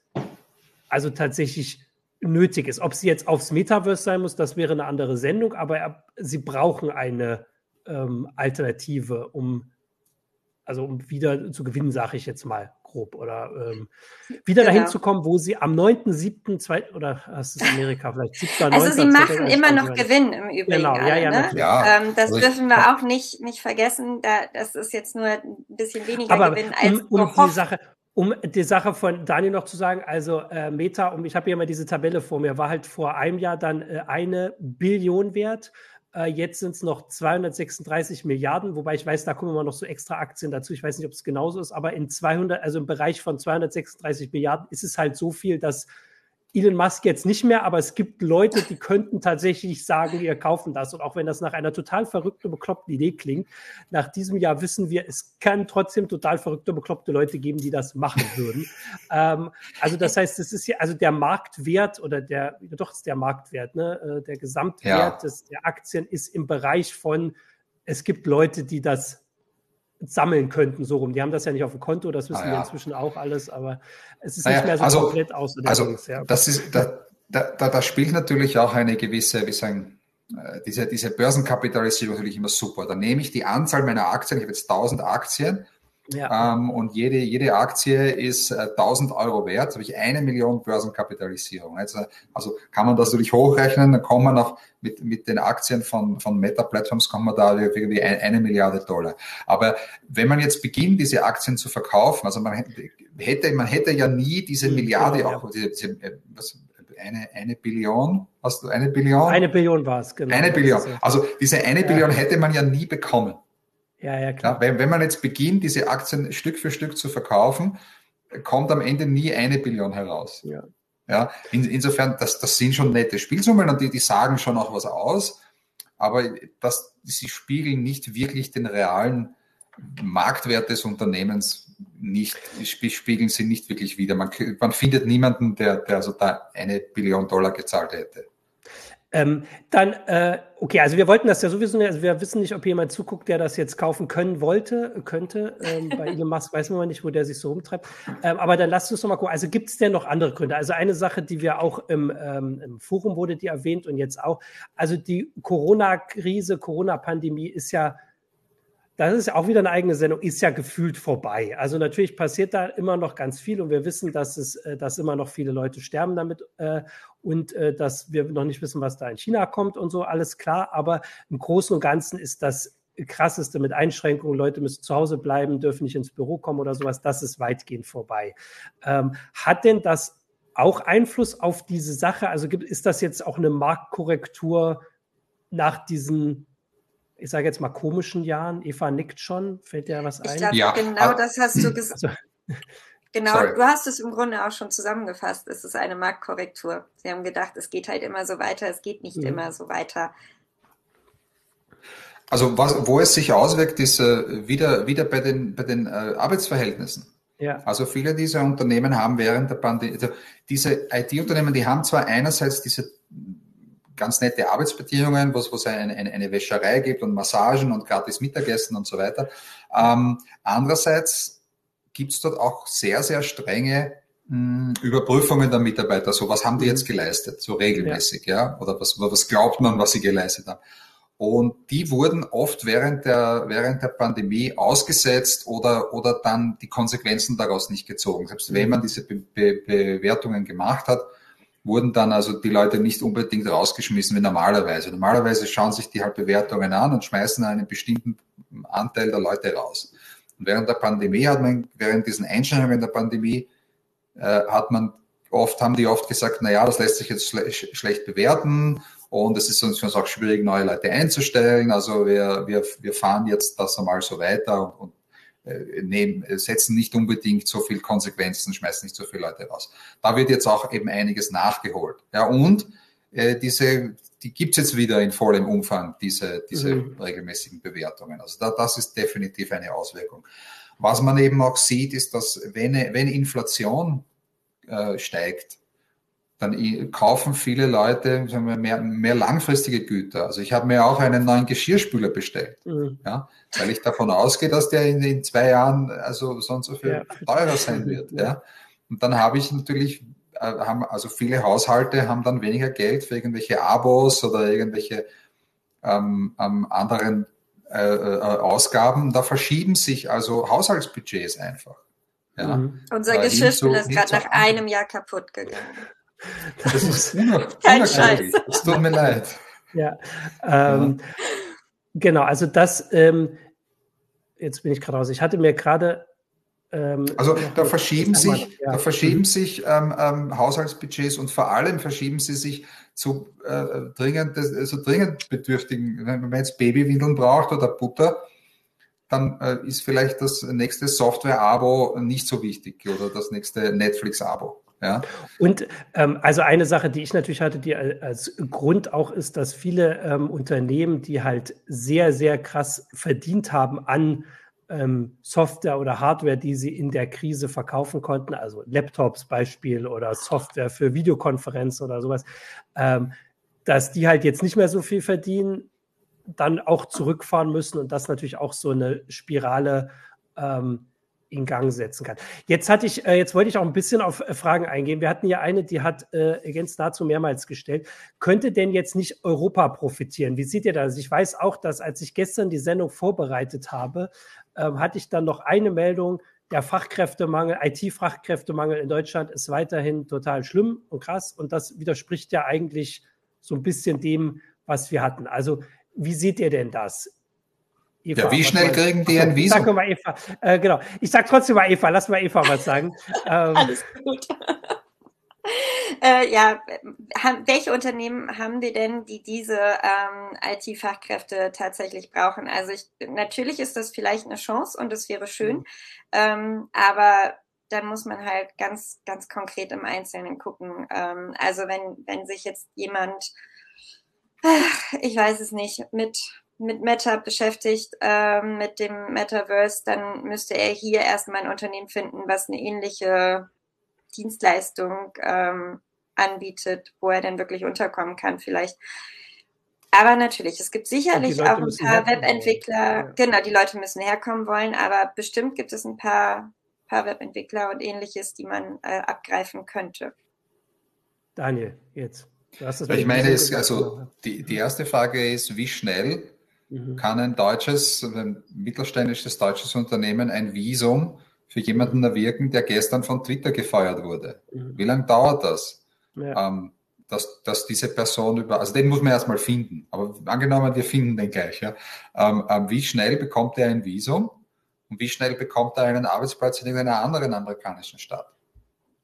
also tatsächlich nötig ist. Ob sie jetzt aufs Metaverse sein muss, das wäre eine andere Sendung, aber er, sie brauchen eine ähm, Alternative, um also um wieder zu gewinnen, sage ich jetzt mal grob. Oder ähm, wieder genau. dahin zu kommen, wo sie am 9.7. oder hast es Amerika vielleicht 7. Also sie machen immer noch Gewinn im Übrigen. Genau, alle, ja, ja, ne? ja. Ähm, das also dürfen wir auch nicht, nicht vergessen. Da, das ist jetzt nur ein bisschen weniger Aber Gewinn als um, um die Sache, um die Sache von Daniel noch zu sagen, also äh, Meta, um, ich habe hier mal diese Tabelle vor mir, war halt vor einem Jahr dann äh, eine Billion wert. Äh, jetzt sind es noch 236 Milliarden, wobei ich weiß, da kommen immer noch so extra Aktien dazu. Ich weiß nicht, ob es genauso ist, aber in 200, also im Bereich von 236 Milliarden ist es halt so viel, dass Elon Musk jetzt nicht mehr, aber es gibt Leute, die könnten tatsächlich sagen, wir kaufen das. Und auch wenn das nach einer total verrückten, bekloppten Idee klingt, nach diesem Jahr wissen wir, es kann trotzdem total verrückte, bekloppte Leute geben, die das machen würden. ähm, also das heißt, es ist ja, also der Marktwert oder der, doch ist der Marktwert, ne, äh, der Gesamtwert ja. des, der Aktien ist im Bereich von, es gibt Leute, die das sammeln könnten, so rum. Die haben das ja nicht auf dem Konto, das wissen ah, ja. wir inzwischen auch alles, aber es ist naja, nicht mehr so also, komplett aus. Also, Dings, ja. das ist, da, da, da, da spielt natürlich auch eine gewisse, wie sagen, äh, diese, diese Börsenkapitalisierung natürlich immer super. Da nehme ich die Anzahl meiner Aktien, ich habe jetzt 1000 Aktien, ja. Ähm, und jede, jede Aktie ist äh, 1000 Euro wert, habe ich eine Million Börsenkapitalisierung. Also, also kann man das natürlich hochrechnen, dann kommt man auch mit, mit den Aktien von, von Meta-Plattforms, kommt man da irgendwie ein, eine Milliarde Dollar. Aber wenn man jetzt beginnt, diese Aktien zu verkaufen, also man hätte, man hätte ja nie diese mhm, Milliarde genau, auch, diese, diese, äh, was, eine, eine Billion, hast du eine Billion? Eine Billion war es, genau. Eine Billion. Also diese eine ja. Billion hätte man ja nie bekommen. Ja, ja, klar. Ja, wenn, wenn man jetzt beginnt, diese Aktien Stück für Stück zu verkaufen, kommt am Ende nie eine Billion heraus. Ja. Ja, in, insofern, das, das sind schon nette Spielsummen und die, die sagen schon auch was aus, aber das, sie spiegeln nicht wirklich den realen Marktwert des Unternehmens nicht, spiegeln sie nicht wirklich wieder. Man, man findet niemanden, der, der also da eine Billion Dollar gezahlt hätte. Ähm, dann, äh, okay, also wir wollten das ja sowieso nicht, also wir wissen nicht, ob jemand zuguckt, der das jetzt kaufen können wollte, könnte. Ähm, bei Elon Musk weiß man nicht, wo der sich so rumtreibt. Ähm, aber dann lasst uns noch mal gucken. Also gibt es denn noch andere Gründe? Also eine Sache, die wir auch im, ähm, im Forum wurde die erwähnt und jetzt auch. Also die Corona-Krise, Corona-Pandemie ist ja das ist auch wieder eine eigene Sendung, ist ja gefühlt vorbei. Also natürlich passiert da immer noch ganz viel und wir wissen, dass es, äh, dass immer noch viele Leute sterben damit äh, und äh, dass wir noch nicht wissen, was da in China kommt und so, alles klar. Aber im Großen und Ganzen ist das krasseste mit Einschränkungen, Leute müssen zu Hause bleiben, dürfen nicht ins Büro kommen oder sowas, das ist weitgehend vorbei. Ähm, hat denn das auch Einfluss auf diese Sache? Also gibt, ist das jetzt auch eine Marktkorrektur nach diesen ich sage jetzt mal, komischen Jahren? Eva nickt schon. Fällt dir was ein? Ich glaube, ja. genau das hast du gesagt. Also, genau, Sorry. du hast es im Grunde auch schon zusammengefasst. Es ist eine Marktkorrektur. Sie haben gedacht, es geht halt immer so weiter. Es geht nicht mhm. immer so weiter. Also was, wo es sich auswirkt, ist äh, wieder, wieder bei den, bei den äh, Arbeitsverhältnissen. Ja. Also viele dieser Unternehmen haben während der Pandemie, also diese IT-Unternehmen, die haben zwar einerseits diese ganz nette Arbeitsbedingungen, wo es eine, eine, eine Wäscherei gibt und Massagen und gratis Mittagessen und so weiter. Ähm, andererseits gibt es dort auch sehr, sehr strenge hm, Überprüfungen der Mitarbeiter, so was haben die jetzt geleistet, so regelmäßig, ja, ja? oder was, was glaubt man, was sie geleistet haben. Und die wurden oft während der, während der Pandemie ausgesetzt oder, oder dann die Konsequenzen daraus nicht gezogen. Selbst wenn man diese Be Be Bewertungen gemacht hat, wurden dann also die Leute nicht unbedingt rausgeschmissen wie normalerweise. Normalerweise schauen sich die halt Bewertungen an und schmeißen einen bestimmten Anteil der Leute raus. Und während der Pandemie hat man, während diesen Einschränkungen der Pandemie, äh, hat man oft, haben die oft gesagt, na ja, das lässt sich jetzt schle schlecht bewerten und es ist uns uns auch schwierig, neue Leute einzustellen. Also wir, wir, wir fahren jetzt das einmal so weiter und, und nehmen, setzen nicht unbedingt so viel Konsequenzen, schmeißen nicht so viele Leute raus. Da wird jetzt auch eben einiges nachgeholt. Ja, und äh, diese, die gibt's jetzt wieder in vollem Umfang, diese, diese mhm. regelmäßigen Bewertungen. Also da, das ist definitiv eine Auswirkung. Was man eben auch sieht, ist, dass wenn, wenn Inflation äh, steigt, dann kaufen viele Leute mehr, mehr langfristige Güter. Also ich habe mir auch einen neuen Geschirrspüler bestellt, mhm. ja, weil ich davon ausgehe, dass der in, in zwei Jahren also so und so viel ja. teurer sein wird. Ja. ja. Und dann habe ich natürlich, äh, haben, also viele Haushalte haben dann weniger Geld für irgendwelche Abos oder irgendwelche ähm, ähm, anderen äh, äh, Ausgaben. Da verschieben sich also Haushaltsbudgets einfach. Ja. Mhm. Unser Geschirrspüler ist gerade nach einem Jahr kaputt gegangen. Das ist Kein Scheiß. Es tut mir leid. Ja, ähm, ja. genau, also das, ähm, jetzt bin ich gerade raus. Ich hatte mir gerade ähm, also da verschieben sich, ja. da verschieben sich Haushaltsbudgets und vor allem verschieben sie sich zu äh, dringend, also dringend bedürftigen. Wenn man jetzt Babywindeln braucht oder Butter, dann äh, ist vielleicht das nächste Software-Abo nicht so wichtig oder das nächste Netflix-Abo. Ja. Und ähm, also eine Sache, die ich natürlich hatte, die als Grund auch ist, dass viele ähm, Unternehmen, die halt sehr, sehr krass verdient haben an ähm, Software oder Hardware, die sie in der Krise verkaufen konnten, also Laptops Beispiel oder Software für Videokonferenz oder sowas, ähm, dass die halt jetzt nicht mehr so viel verdienen, dann auch zurückfahren müssen und das natürlich auch so eine Spirale ähm, in Gang setzen kann. Jetzt hatte ich, äh, jetzt wollte ich auch ein bisschen auf äh, Fragen eingehen. Wir hatten ja eine, die hat äh, dazu mehrmals gestellt. Könnte denn jetzt nicht Europa profitieren? Wie seht ihr das? Ich weiß auch, dass als ich gestern die Sendung vorbereitet habe, ähm, hatte ich dann noch eine Meldung, der Fachkräftemangel, IT-Fachkräftemangel in Deutschland ist weiterhin total schlimm und krass. Und das widerspricht ja eigentlich so ein bisschen dem, was wir hatten. Also, wie seht ihr denn das? Eva, ja, wie schnell kriegen die ein Visum? Sag mal Eva. Äh, genau. Ich sag trotzdem mal Eva. Lass mal Eva was sagen. Ähm, Alles gut. äh, ja, haben, welche Unternehmen haben wir denn, die diese ähm, IT-Fachkräfte tatsächlich brauchen? Also ich, natürlich ist das vielleicht eine Chance und es wäre schön, mhm. ähm, aber dann muss man halt ganz, ganz konkret im Einzelnen gucken. Ähm, also wenn, wenn sich jetzt jemand, ich weiß es nicht, mit mit Meta beschäftigt, äh, mit dem Metaverse, dann müsste er hier erstmal ein Unternehmen finden, was eine ähnliche Dienstleistung ähm, anbietet, wo er dann wirklich unterkommen kann vielleicht. Aber natürlich, es gibt sicherlich auch ein paar Webentwickler, genau, die Leute müssen herkommen wollen, aber bestimmt gibt es ein paar, paar Webentwickler und ähnliches, die man äh, abgreifen könnte. Daniel, jetzt. ich meine, es, also die, die erste Frage ist, wie schnell mhm. kann ein deutsches, ein mittelständisches deutsches Unternehmen ein Visum für jemanden erwirken, der gestern von Twitter gefeuert wurde. Mhm. Wie lange dauert das? Ja. Ähm, dass, dass diese Person über, also den muss man erstmal finden. Aber angenommen, wir finden den gleich. Ja. Ähm, ähm, wie schnell bekommt er ein Visum und wie schnell bekommt er einen Arbeitsplatz in irgendeiner anderen amerikanischen Stadt?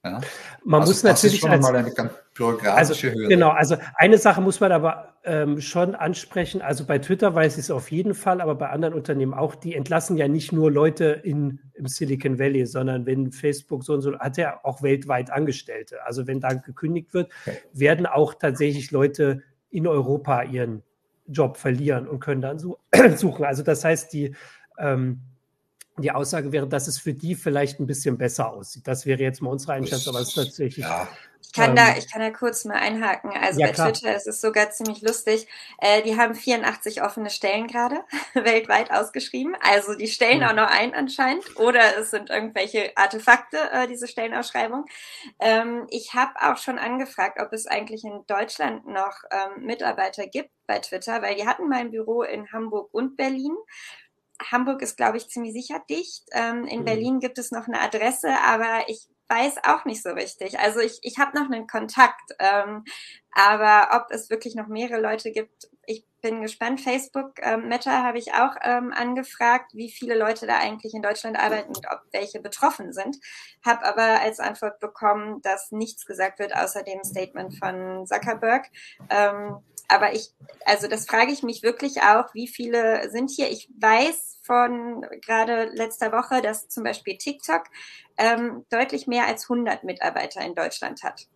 Ja? Man also muss natürlich als, mal eine ganz bürokratische also, Hürde. Genau, also eine Sache muss man aber ähm, schon ansprechen. Also bei Twitter weiß ich es auf jeden Fall, aber bei anderen Unternehmen auch. Die entlassen ja nicht nur Leute in, im Silicon Valley, sondern wenn Facebook so und so hat er auch weltweit Angestellte. Also wenn da gekündigt wird, okay. werden auch tatsächlich Leute in Europa ihren Job verlieren und können dann so, suchen. Also das heißt, die ähm, die Aussage wäre, dass es für die vielleicht ein bisschen besser aussieht. Das wäre jetzt mal unsere Einschätzung, aber es ist tatsächlich. Ja. Ich kann, ähm, da, ich kann da kurz mal einhaken. Also ja, bei klar. Twitter ist es sogar ziemlich lustig. Äh, die haben 84 offene Stellen gerade weltweit ausgeschrieben. Also die stellen mhm. auch noch ein anscheinend. Oder es sind irgendwelche Artefakte, äh, diese Stellenausschreibung. Ähm, ich habe auch schon angefragt, ob es eigentlich in Deutschland noch ähm, Mitarbeiter gibt bei Twitter, weil die hatten mal ein Büro in Hamburg und Berlin. Hamburg ist, glaube ich, ziemlich sicher dicht. Ähm, in mhm. Berlin gibt es noch eine Adresse, aber ich weiß auch nicht so richtig. Also ich, ich habe noch einen Kontakt, ähm, aber ob es wirklich noch mehrere Leute gibt, ich bin gespannt. Facebook ähm, Meta habe ich auch ähm, angefragt, wie viele Leute da eigentlich in Deutschland arbeiten und ob welche betroffen sind. Habe aber als Antwort bekommen, dass nichts gesagt wird außer dem Statement von Zuckerberg. Ähm, aber ich, also das frage ich mich wirklich auch, wie viele sind hier? Ich weiß von gerade letzter Woche, dass zum Beispiel TikTok ähm, deutlich mehr als 100 Mitarbeiter in Deutschland hat.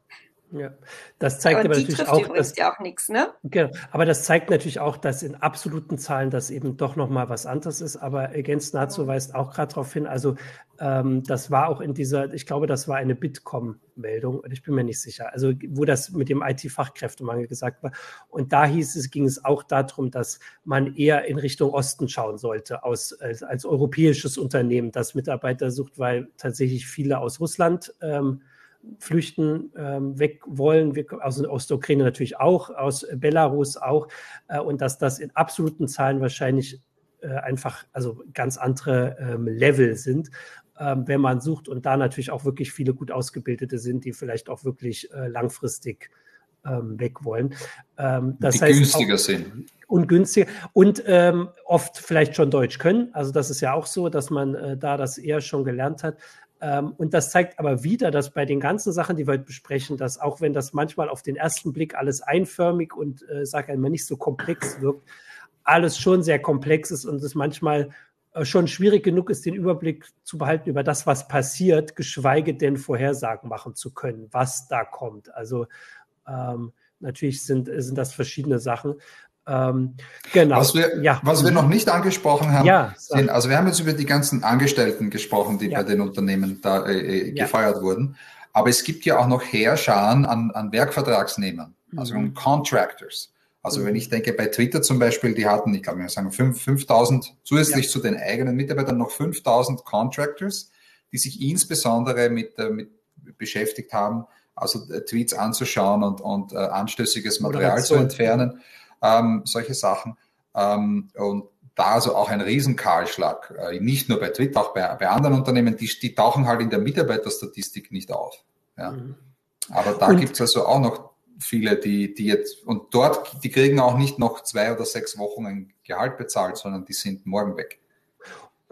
Ja, das zeigt aber, aber natürlich auch, dass, ja auch nichts, ne? Genau, aber das zeigt natürlich auch, dass in absoluten Zahlen das eben doch noch mal was anderes ist. Aber ergänzt dazu weist auch gerade darauf hin. Also ähm, das war auch in dieser, ich glaube, das war eine Bitkom-Meldung. Ich bin mir nicht sicher. Also wo das mit dem IT-Fachkräftemangel gesagt war. Und da hieß es, ging es auch darum, dass man eher in Richtung Osten schauen sollte, aus als, als europäisches Unternehmen, das Mitarbeiter sucht, weil tatsächlich viele aus Russland ähm, flüchten, ähm, weg wollen, wir, aus, aus der Ukraine natürlich auch, aus Belarus auch, äh, und dass das in absoluten Zahlen wahrscheinlich äh, einfach also ganz andere ähm, Level sind, ähm, wenn man sucht und da natürlich auch wirklich viele gut ausgebildete sind, die vielleicht auch wirklich äh, langfristig ähm, weg wollen. Ähm, das die heißt günstiger auch, sind. Und günstiger und ähm, oft vielleicht schon Deutsch können. Also das ist ja auch so, dass man äh, da das eher schon gelernt hat. Ähm, und das zeigt aber wieder, dass bei den ganzen Sachen, die wir heute besprechen, dass auch wenn das manchmal auf den ersten Blick alles einförmig und, äh, sag einmal, nicht so komplex wirkt, alles schon sehr komplex ist und es manchmal äh, schon schwierig genug ist, den Überblick zu behalten über das, was passiert, geschweige denn Vorhersagen machen zu können, was da kommt. Also ähm, natürlich sind, sind das verschiedene Sachen. Ähm, genau. Was wir, ja. was wir noch nicht angesprochen haben, ja, sind, also wir haben jetzt über die ganzen Angestellten gesprochen, die ja. bei den Unternehmen da äh, äh gefeuert wurden. Aber es gibt ja auch noch Heerscharen an, an Werkvertragsnehmern, also mhm. Contractors. Also mhm. wenn ich denke, bei Twitter zum Beispiel, die hatten, ich glaube, wir sagen 5000 zusätzlich zu den eigenen Mitarbeitern noch 5000 Contractors, die sich insbesondere mit, äh, mit beschäftigt haben, also äh, Tweets anzuschauen und, und äh, anstößiges Material zu entfernen ähm, solche Sachen. Ähm, und da also auch ein Riesenkahlschlag, äh, nicht nur bei Twitter, auch bei, bei anderen Unternehmen, die, die tauchen halt in der Mitarbeiterstatistik nicht auf. Ja. Mhm. Aber da gibt es also auch noch viele, die, die jetzt, und dort, die kriegen auch nicht noch zwei oder sechs Wochen ein Gehalt bezahlt, sondern die sind morgen weg.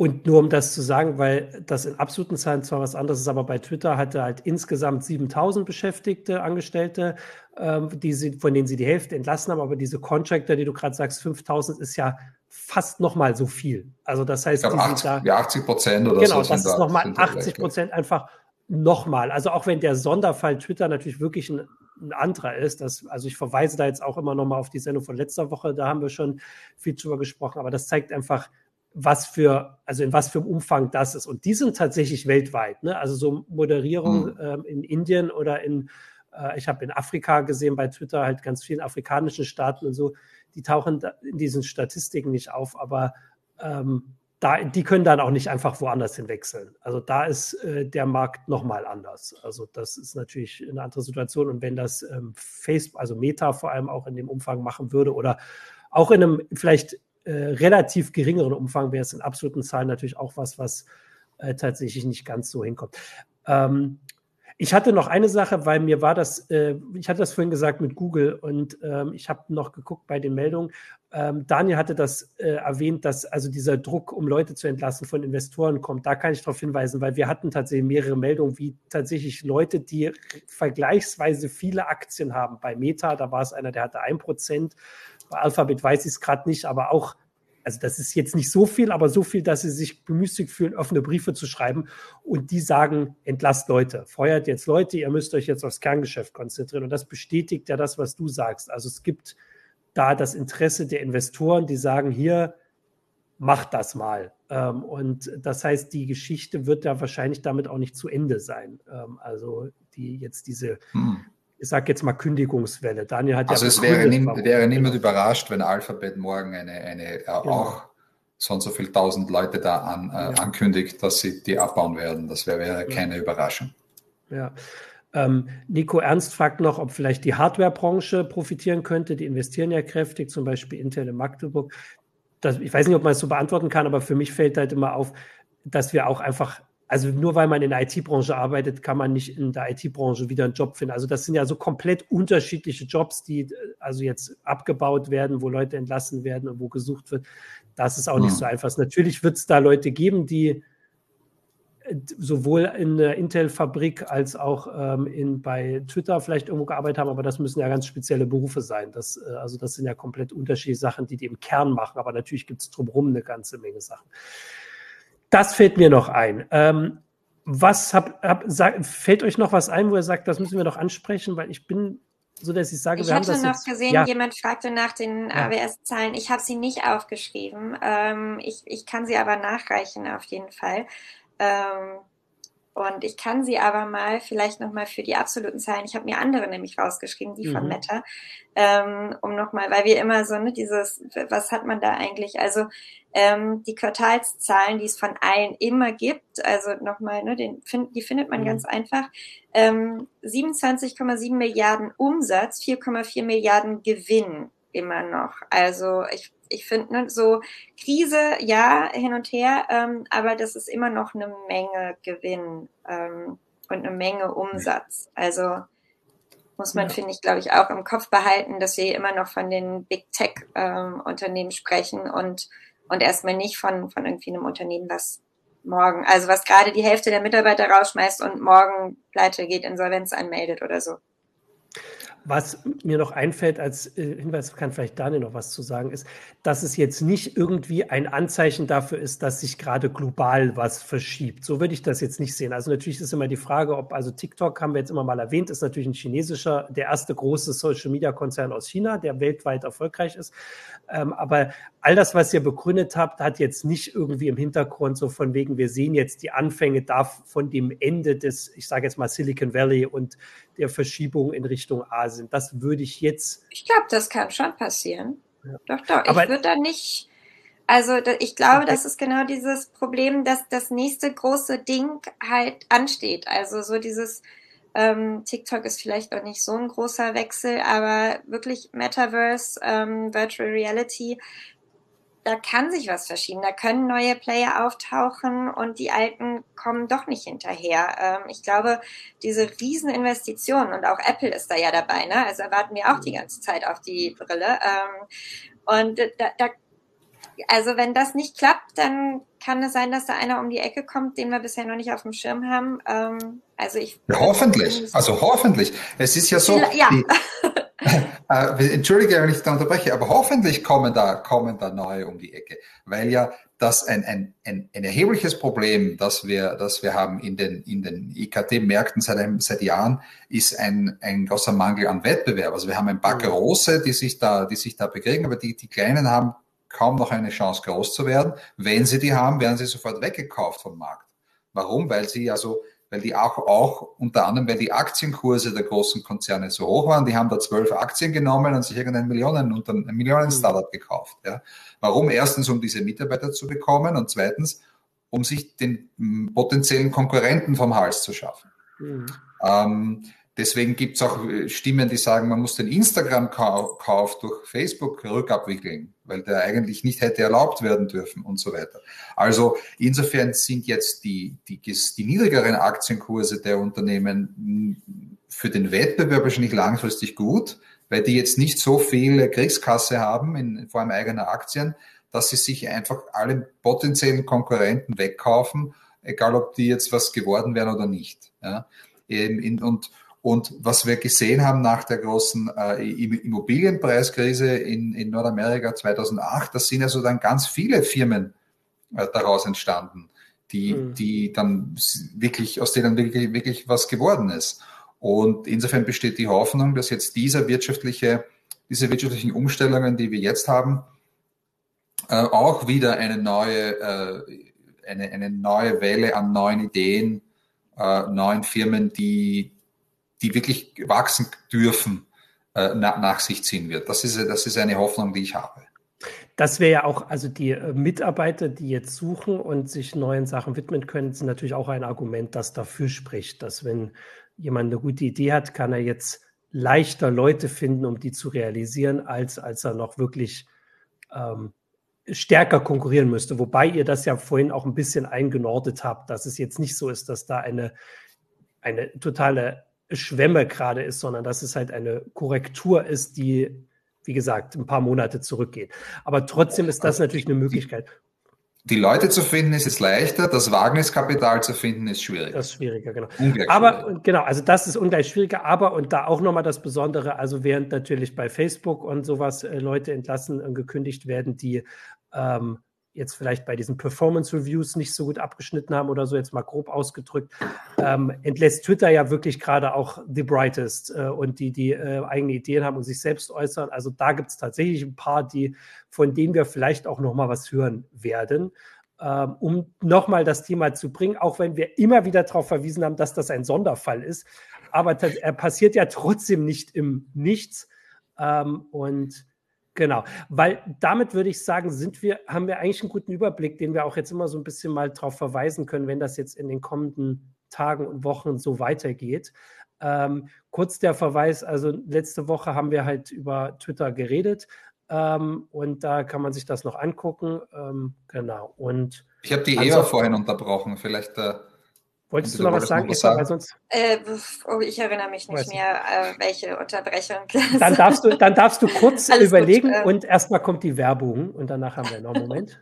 Und nur um das zu sagen, weil das in absoluten Zahlen zwar was anderes ist, aber bei Twitter hatte halt insgesamt 7000 Beschäftigte, Angestellte, ähm, die sie, von denen sie die Hälfte entlassen haben. Aber diese Contractor, die du gerade sagst, 5000 ist ja fast nochmal so viel. Also das heißt, ich 80, da, ja, 80 Prozent oder genau, so. Genau, das ist nochmal 80 Prozent einfach nochmal. Also auch wenn der Sonderfall Twitter natürlich wirklich ein, ein anderer ist, das, also ich verweise da jetzt auch immer nochmal auf die Sendung von letzter Woche, da haben wir schon viel drüber gesprochen, aber das zeigt einfach, was für, also in was für einem Umfang das ist. Und die sind tatsächlich weltweit. Ne? Also so Moderierung mhm. ähm, in Indien oder in, äh, ich habe in Afrika gesehen bei Twitter halt ganz vielen afrikanischen Staaten und so, die tauchen in diesen Statistiken nicht auf, aber ähm, da, die können dann auch nicht einfach woanders hinwechseln. Also da ist äh, der Markt nochmal anders. Also das ist natürlich eine andere Situation. Und wenn das ähm, Facebook, also Meta vor allem auch in dem Umfang machen würde oder auch in einem vielleicht äh, relativ geringeren Umfang wäre es in absoluten Zahlen natürlich auch was, was äh, tatsächlich nicht ganz so hinkommt. Ähm, ich hatte noch eine Sache, weil mir war das, äh, ich hatte das vorhin gesagt mit Google und ähm, ich habe noch geguckt bei den Meldungen. Ähm, Daniel hatte das äh, erwähnt, dass also dieser Druck, um Leute zu entlassen, von Investoren kommt. Da kann ich darauf hinweisen, weil wir hatten tatsächlich mehrere Meldungen, wie tatsächlich Leute, die vergleichsweise viele Aktien haben. Bei Meta, da war es einer, der hatte ein Prozent. Bei Alphabet weiß ich es gerade nicht, aber auch also das ist jetzt nicht so viel, aber so viel, dass sie sich bemüßigt fühlen, offene Briefe zu schreiben und die sagen, entlasst Leute, feuert jetzt Leute, ihr müsst euch jetzt aufs Kerngeschäft konzentrieren. Und das bestätigt ja das, was du sagst. Also es gibt da das Interesse der Investoren, die sagen, hier, macht das mal. Ähm, und das heißt, die Geschichte wird ja wahrscheinlich damit auch nicht zu Ende sein. Ähm, also die jetzt diese, hm. Ich sage jetzt mal Kündigungswelle. Daniel hat also ja es wäre, nie, wäre niemand überrascht, wenn Alphabet morgen eine, eine äh, genau. auch so und so viel tausend Leute da an, äh, ja. ankündigt, dass sie die abbauen werden. Das wäre, wäre keine ja. Überraschung. Ja. Ähm, Nico Ernst fragt noch, ob vielleicht die Hardwarebranche profitieren könnte. Die investieren ja kräftig, zum Beispiel Intel in Magdeburg. Das, ich weiß nicht, ob man es so beantworten kann, aber für mich fällt halt immer auf, dass wir auch einfach, also nur weil man in der IT-Branche arbeitet, kann man nicht in der IT-Branche wieder einen Job finden. Also das sind ja so komplett unterschiedliche Jobs, die also jetzt abgebaut werden, wo Leute entlassen werden und wo gesucht wird. Das ist auch nicht hm. so einfach. Natürlich wird es da Leute geben, die sowohl in der Intel-Fabrik als auch ähm, in, bei Twitter vielleicht irgendwo gearbeitet haben, aber das müssen ja ganz spezielle Berufe sein. Das, äh, also das sind ja komplett unterschiedliche Sachen, die die im Kern machen, aber natürlich gibt es drumherum eine ganze Menge Sachen. Das fällt mir noch ein. Ähm, was hab, hab, sag, fällt euch noch was ein, wo ihr sagt, das müssen wir noch ansprechen, weil ich bin so, dass ich sage, ich wir haben das noch jetzt, gesehen, ja. jemand fragte nach den ja. AWS-Zahlen. Ich habe sie nicht aufgeschrieben. Ähm, ich, ich kann sie aber nachreichen auf jeden Fall. Ähm, und ich kann sie aber mal vielleicht nochmal für die absoluten Zahlen, ich habe mir andere nämlich rausgeschrieben, die mhm. von Meta, ähm, um nochmal, weil wir immer so, ne, dieses, was hat man da eigentlich? Also ähm, die Quartalszahlen, die es von allen immer gibt, also nochmal, ne, den, find, die findet man mhm. ganz einfach. Ähm, 27,7 Milliarden Umsatz, 4,4 Milliarden Gewinn immer noch. Also ich ich finde, ne, so Krise, ja, hin und her, ähm, aber das ist immer noch eine Menge Gewinn ähm, und eine Menge Umsatz. Also muss man, ja. finde ich, glaube ich, auch im Kopf behalten, dass wir immer noch von den Big Tech-Unternehmen ähm, sprechen und, und erstmal nicht von, von irgendwie einem Unternehmen, was morgen, also was gerade die Hälfte der Mitarbeiter rausschmeißt und morgen pleite geht, Insolvenz anmeldet oder so. Was mir noch einfällt als äh, Hinweis, kann vielleicht Daniel noch was zu sagen, ist, dass es jetzt nicht irgendwie ein Anzeichen dafür ist, dass sich gerade global was verschiebt. So würde ich das jetzt nicht sehen. Also natürlich ist immer die Frage, ob, also TikTok haben wir jetzt immer mal erwähnt, ist natürlich ein chinesischer, der erste große Social Media Konzern aus China, der weltweit erfolgreich ist. Ähm, aber all das, was ihr begründet habt, hat jetzt nicht irgendwie im Hintergrund so von wegen, wir sehen jetzt die Anfänge da von dem Ende des, ich sage jetzt mal Silicon Valley und der Verschiebung in Richtung Asien. Das würde ich jetzt. Ich glaube, das kann schon passieren. Ja. Doch, doch. Aber ich würde da nicht. Also ich glaube, das ist genau dieses Problem, dass das nächste große Ding halt ansteht. Also so dieses ähm, TikTok ist vielleicht auch nicht so ein großer Wechsel, aber wirklich Metaverse, ähm, Virtual Reality, da kann sich was verschieben. Da können neue Player auftauchen und die alten kommen doch nicht hinterher. Ähm, ich glaube, diese Rieseninvestitionen und auch Apple ist da ja dabei, ne? Also erwarten wir auch die ganze Zeit auf die Brille. Ähm, und da, da, also wenn das nicht klappt, dann kann es sein, dass da einer um die Ecke kommt, den wir bisher noch nicht auf dem Schirm haben. Ähm, also ich. Ja, hoffentlich. Also hoffentlich. Es ist ja so. Ja. Die, entschuldige, wenn ich da unterbreche, aber hoffentlich kommen da, kommen da neue um die Ecke, weil ja das ein, ein, ein, ein erhebliches Problem, das wir, das wir haben in den, in den IKT-Märkten seit, seit Jahren, ist ein, ein großer Mangel an Wettbewerb. Also wir haben ein paar mhm. große, die sich da, die sich da bekriegen, aber die, die kleinen haben kaum noch eine Chance, groß zu werden. Wenn sie die haben, werden sie sofort weggekauft vom Markt. Warum? Weil sie also weil die auch, auch unter anderem, weil die Aktienkurse der großen Konzerne so hoch waren, die haben da zwölf Aktien genommen und sich irgendein Millionen, unter, ein Millionen-Startup mhm. gekauft. Ja. Warum? Erstens, um diese Mitarbeiter zu bekommen und zweitens, um sich den potenziellen Konkurrenten vom Hals zu schaffen. Mhm. Ähm, Deswegen gibt es auch äh, Stimmen, die sagen, man muss den Instagram-Kauf durch Facebook rückabwickeln, weil der eigentlich nicht hätte erlaubt werden dürfen und so weiter. Also insofern sind jetzt die, die, die niedrigeren Aktienkurse der Unternehmen für den Wettbewerb wahrscheinlich langfristig gut, weil die jetzt nicht so viele Kriegskasse haben in Form eigener Aktien, dass sie sich einfach alle potenziellen Konkurrenten wegkaufen, egal ob die jetzt was geworden wären oder nicht. Ja. Und und was wir gesehen haben nach der großen äh, Immobilienpreiskrise in, in Nordamerika 2008, das sind also dann ganz viele Firmen äh, daraus entstanden, die, mhm. die dann wirklich, aus denen wirklich, wirklich was geworden ist. Und insofern besteht die Hoffnung, dass jetzt dieser wirtschaftliche, diese wirtschaftlichen Umstellungen, die wir jetzt haben, äh, auch wieder eine neue, äh, eine, eine neue Welle an neuen Ideen, äh, neuen Firmen, die, die wirklich wachsen dürfen, äh, na, nach sich ziehen wird. Das ist, das ist eine Hoffnung, die ich habe. Das wäre ja auch, also die äh, Mitarbeiter, die jetzt suchen und sich neuen Sachen widmen können, sind natürlich auch ein Argument, das dafür spricht, dass wenn jemand eine gute Idee hat, kann er jetzt leichter Leute finden, um die zu realisieren, als als er noch wirklich ähm, stärker konkurrieren müsste. Wobei ihr das ja vorhin auch ein bisschen eingenordet habt, dass es jetzt nicht so ist, dass da eine, eine totale Schwemme gerade ist, sondern dass es halt eine Korrektur ist, die, wie gesagt, ein paar Monate zurückgeht. Aber trotzdem ist das natürlich eine Möglichkeit. Die Leute zu finden ist jetzt leichter, das Wagniskapital zu finden ist schwieriger. Das ist schwieriger, genau. Ungleich aber schwieriger. genau, also das ist ungleich schwieriger, aber und da auch nochmal das Besondere, also während natürlich bei Facebook und sowas äh, Leute entlassen und gekündigt werden, die ähm, jetzt vielleicht bei diesen Performance Reviews nicht so gut abgeschnitten haben oder so, jetzt mal grob ausgedrückt, ähm, entlässt Twitter ja wirklich gerade auch the brightest äh, und die, die äh, eigene Ideen haben und sich selbst äußern. Also da gibt es tatsächlich ein paar, die, von denen wir vielleicht auch noch mal was hören werden, ähm, um nochmal das Thema zu bringen, auch wenn wir immer wieder darauf verwiesen haben, dass das ein Sonderfall ist. Aber er passiert ja trotzdem nicht im Nichts. Ähm, und Genau, weil damit würde ich sagen, sind wir, haben wir eigentlich einen guten Überblick, den wir auch jetzt immer so ein bisschen mal darauf verweisen können, wenn das jetzt in den kommenden Tagen und Wochen so weitergeht. Ähm, kurz der Verweis, also letzte Woche haben wir halt über Twitter geredet ähm, und da kann man sich das noch angucken. Ähm, genau. Und ich habe die Eva vorhin unterbrochen, vielleicht äh, Wolltest du noch was sagen, Eva? Weil sonst äh, oh, ich erinnere mich nicht mehr, äh, welche Unterbrechung. Dann darfst du, dann darfst du kurz überlegen gut, äh. und erstmal kommt die Werbung und danach haben wir noch einen Moment.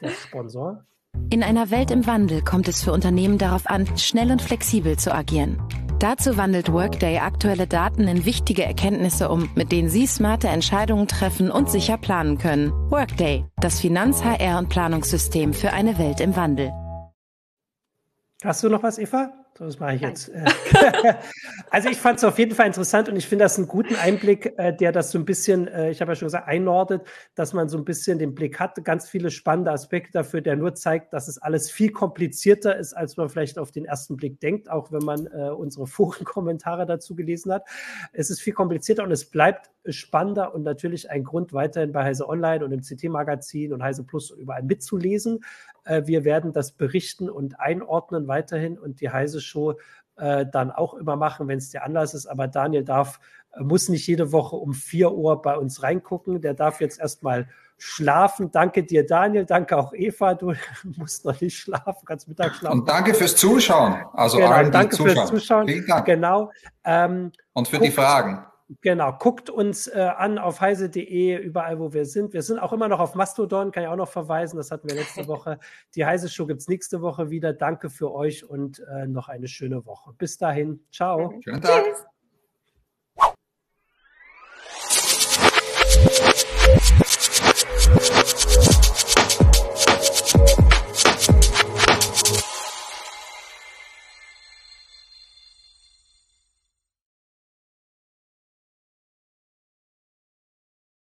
Der Sponsor. In einer Welt im Wandel kommt es für Unternehmen darauf an, schnell und flexibel zu agieren. Dazu wandelt Workday aktuelle Daten in wichtige Erkenntnisse um, mit denen Sie smarte Entscheidungen treffen und sicher planen können. Workday, das Finanz-, HR- und Planungssystem für eine Welt im Wandel. Hast du noch was, Eva? Das mache ich jetzt. also ich fand es auf jeden Fall interessant und ich finde das einen guten Einblick, äh, der das so ein bisschen, äh, ich habe ja schon gesagt, einordnet, dass man so ein bisschen den Blick hat, ganz viele spannende Aspekte dafür, der nur zeigt, dass es alles viel komplizierter ist, als man vielleicht auf den ersten Blick denkt, auch wenn man äh, unsere Forenkommentare dazu gelesen hat. Es ist viel komplizierter und es bleibt spannender und natürlich ein Grund, weiterhin bei Heise Online und im CT-Magazin und Heise Plus überall mitzulesen. Äh, wir werden das berichten und einordnen weiterhin und die Heise Show äh, dann auch immer machen, wenn es der Anlass ist. Aber Daniel darf, äh, muss nicht jede Woche um 4 Uhr bei uns reingucken. Der darf jetzt erstmal schlafen. Danke dir, Daniel. Danke auch Eva. Du musst noch nicht schlafen, kannst Mittag schlafen. Und danke fürs Zuschauen. Also genau, allen, danke fürs Zuschauen. Vielen Dank. Genau. Ähm, Und für guckt, die Fragen. Genau, guckt uns äh, an auf heise.de, überall, wo wir sind. Wir sind auch immer noch auf Mastodon, kann ich auch noch verweisen. Das hatten wir letzte Woche. Die Heise Show gibt es nächste Woche wieder. Danke für euch und äh, noch eine schöne Woche. Bis dahin. Ciao. Schönen Tag. Tschüss.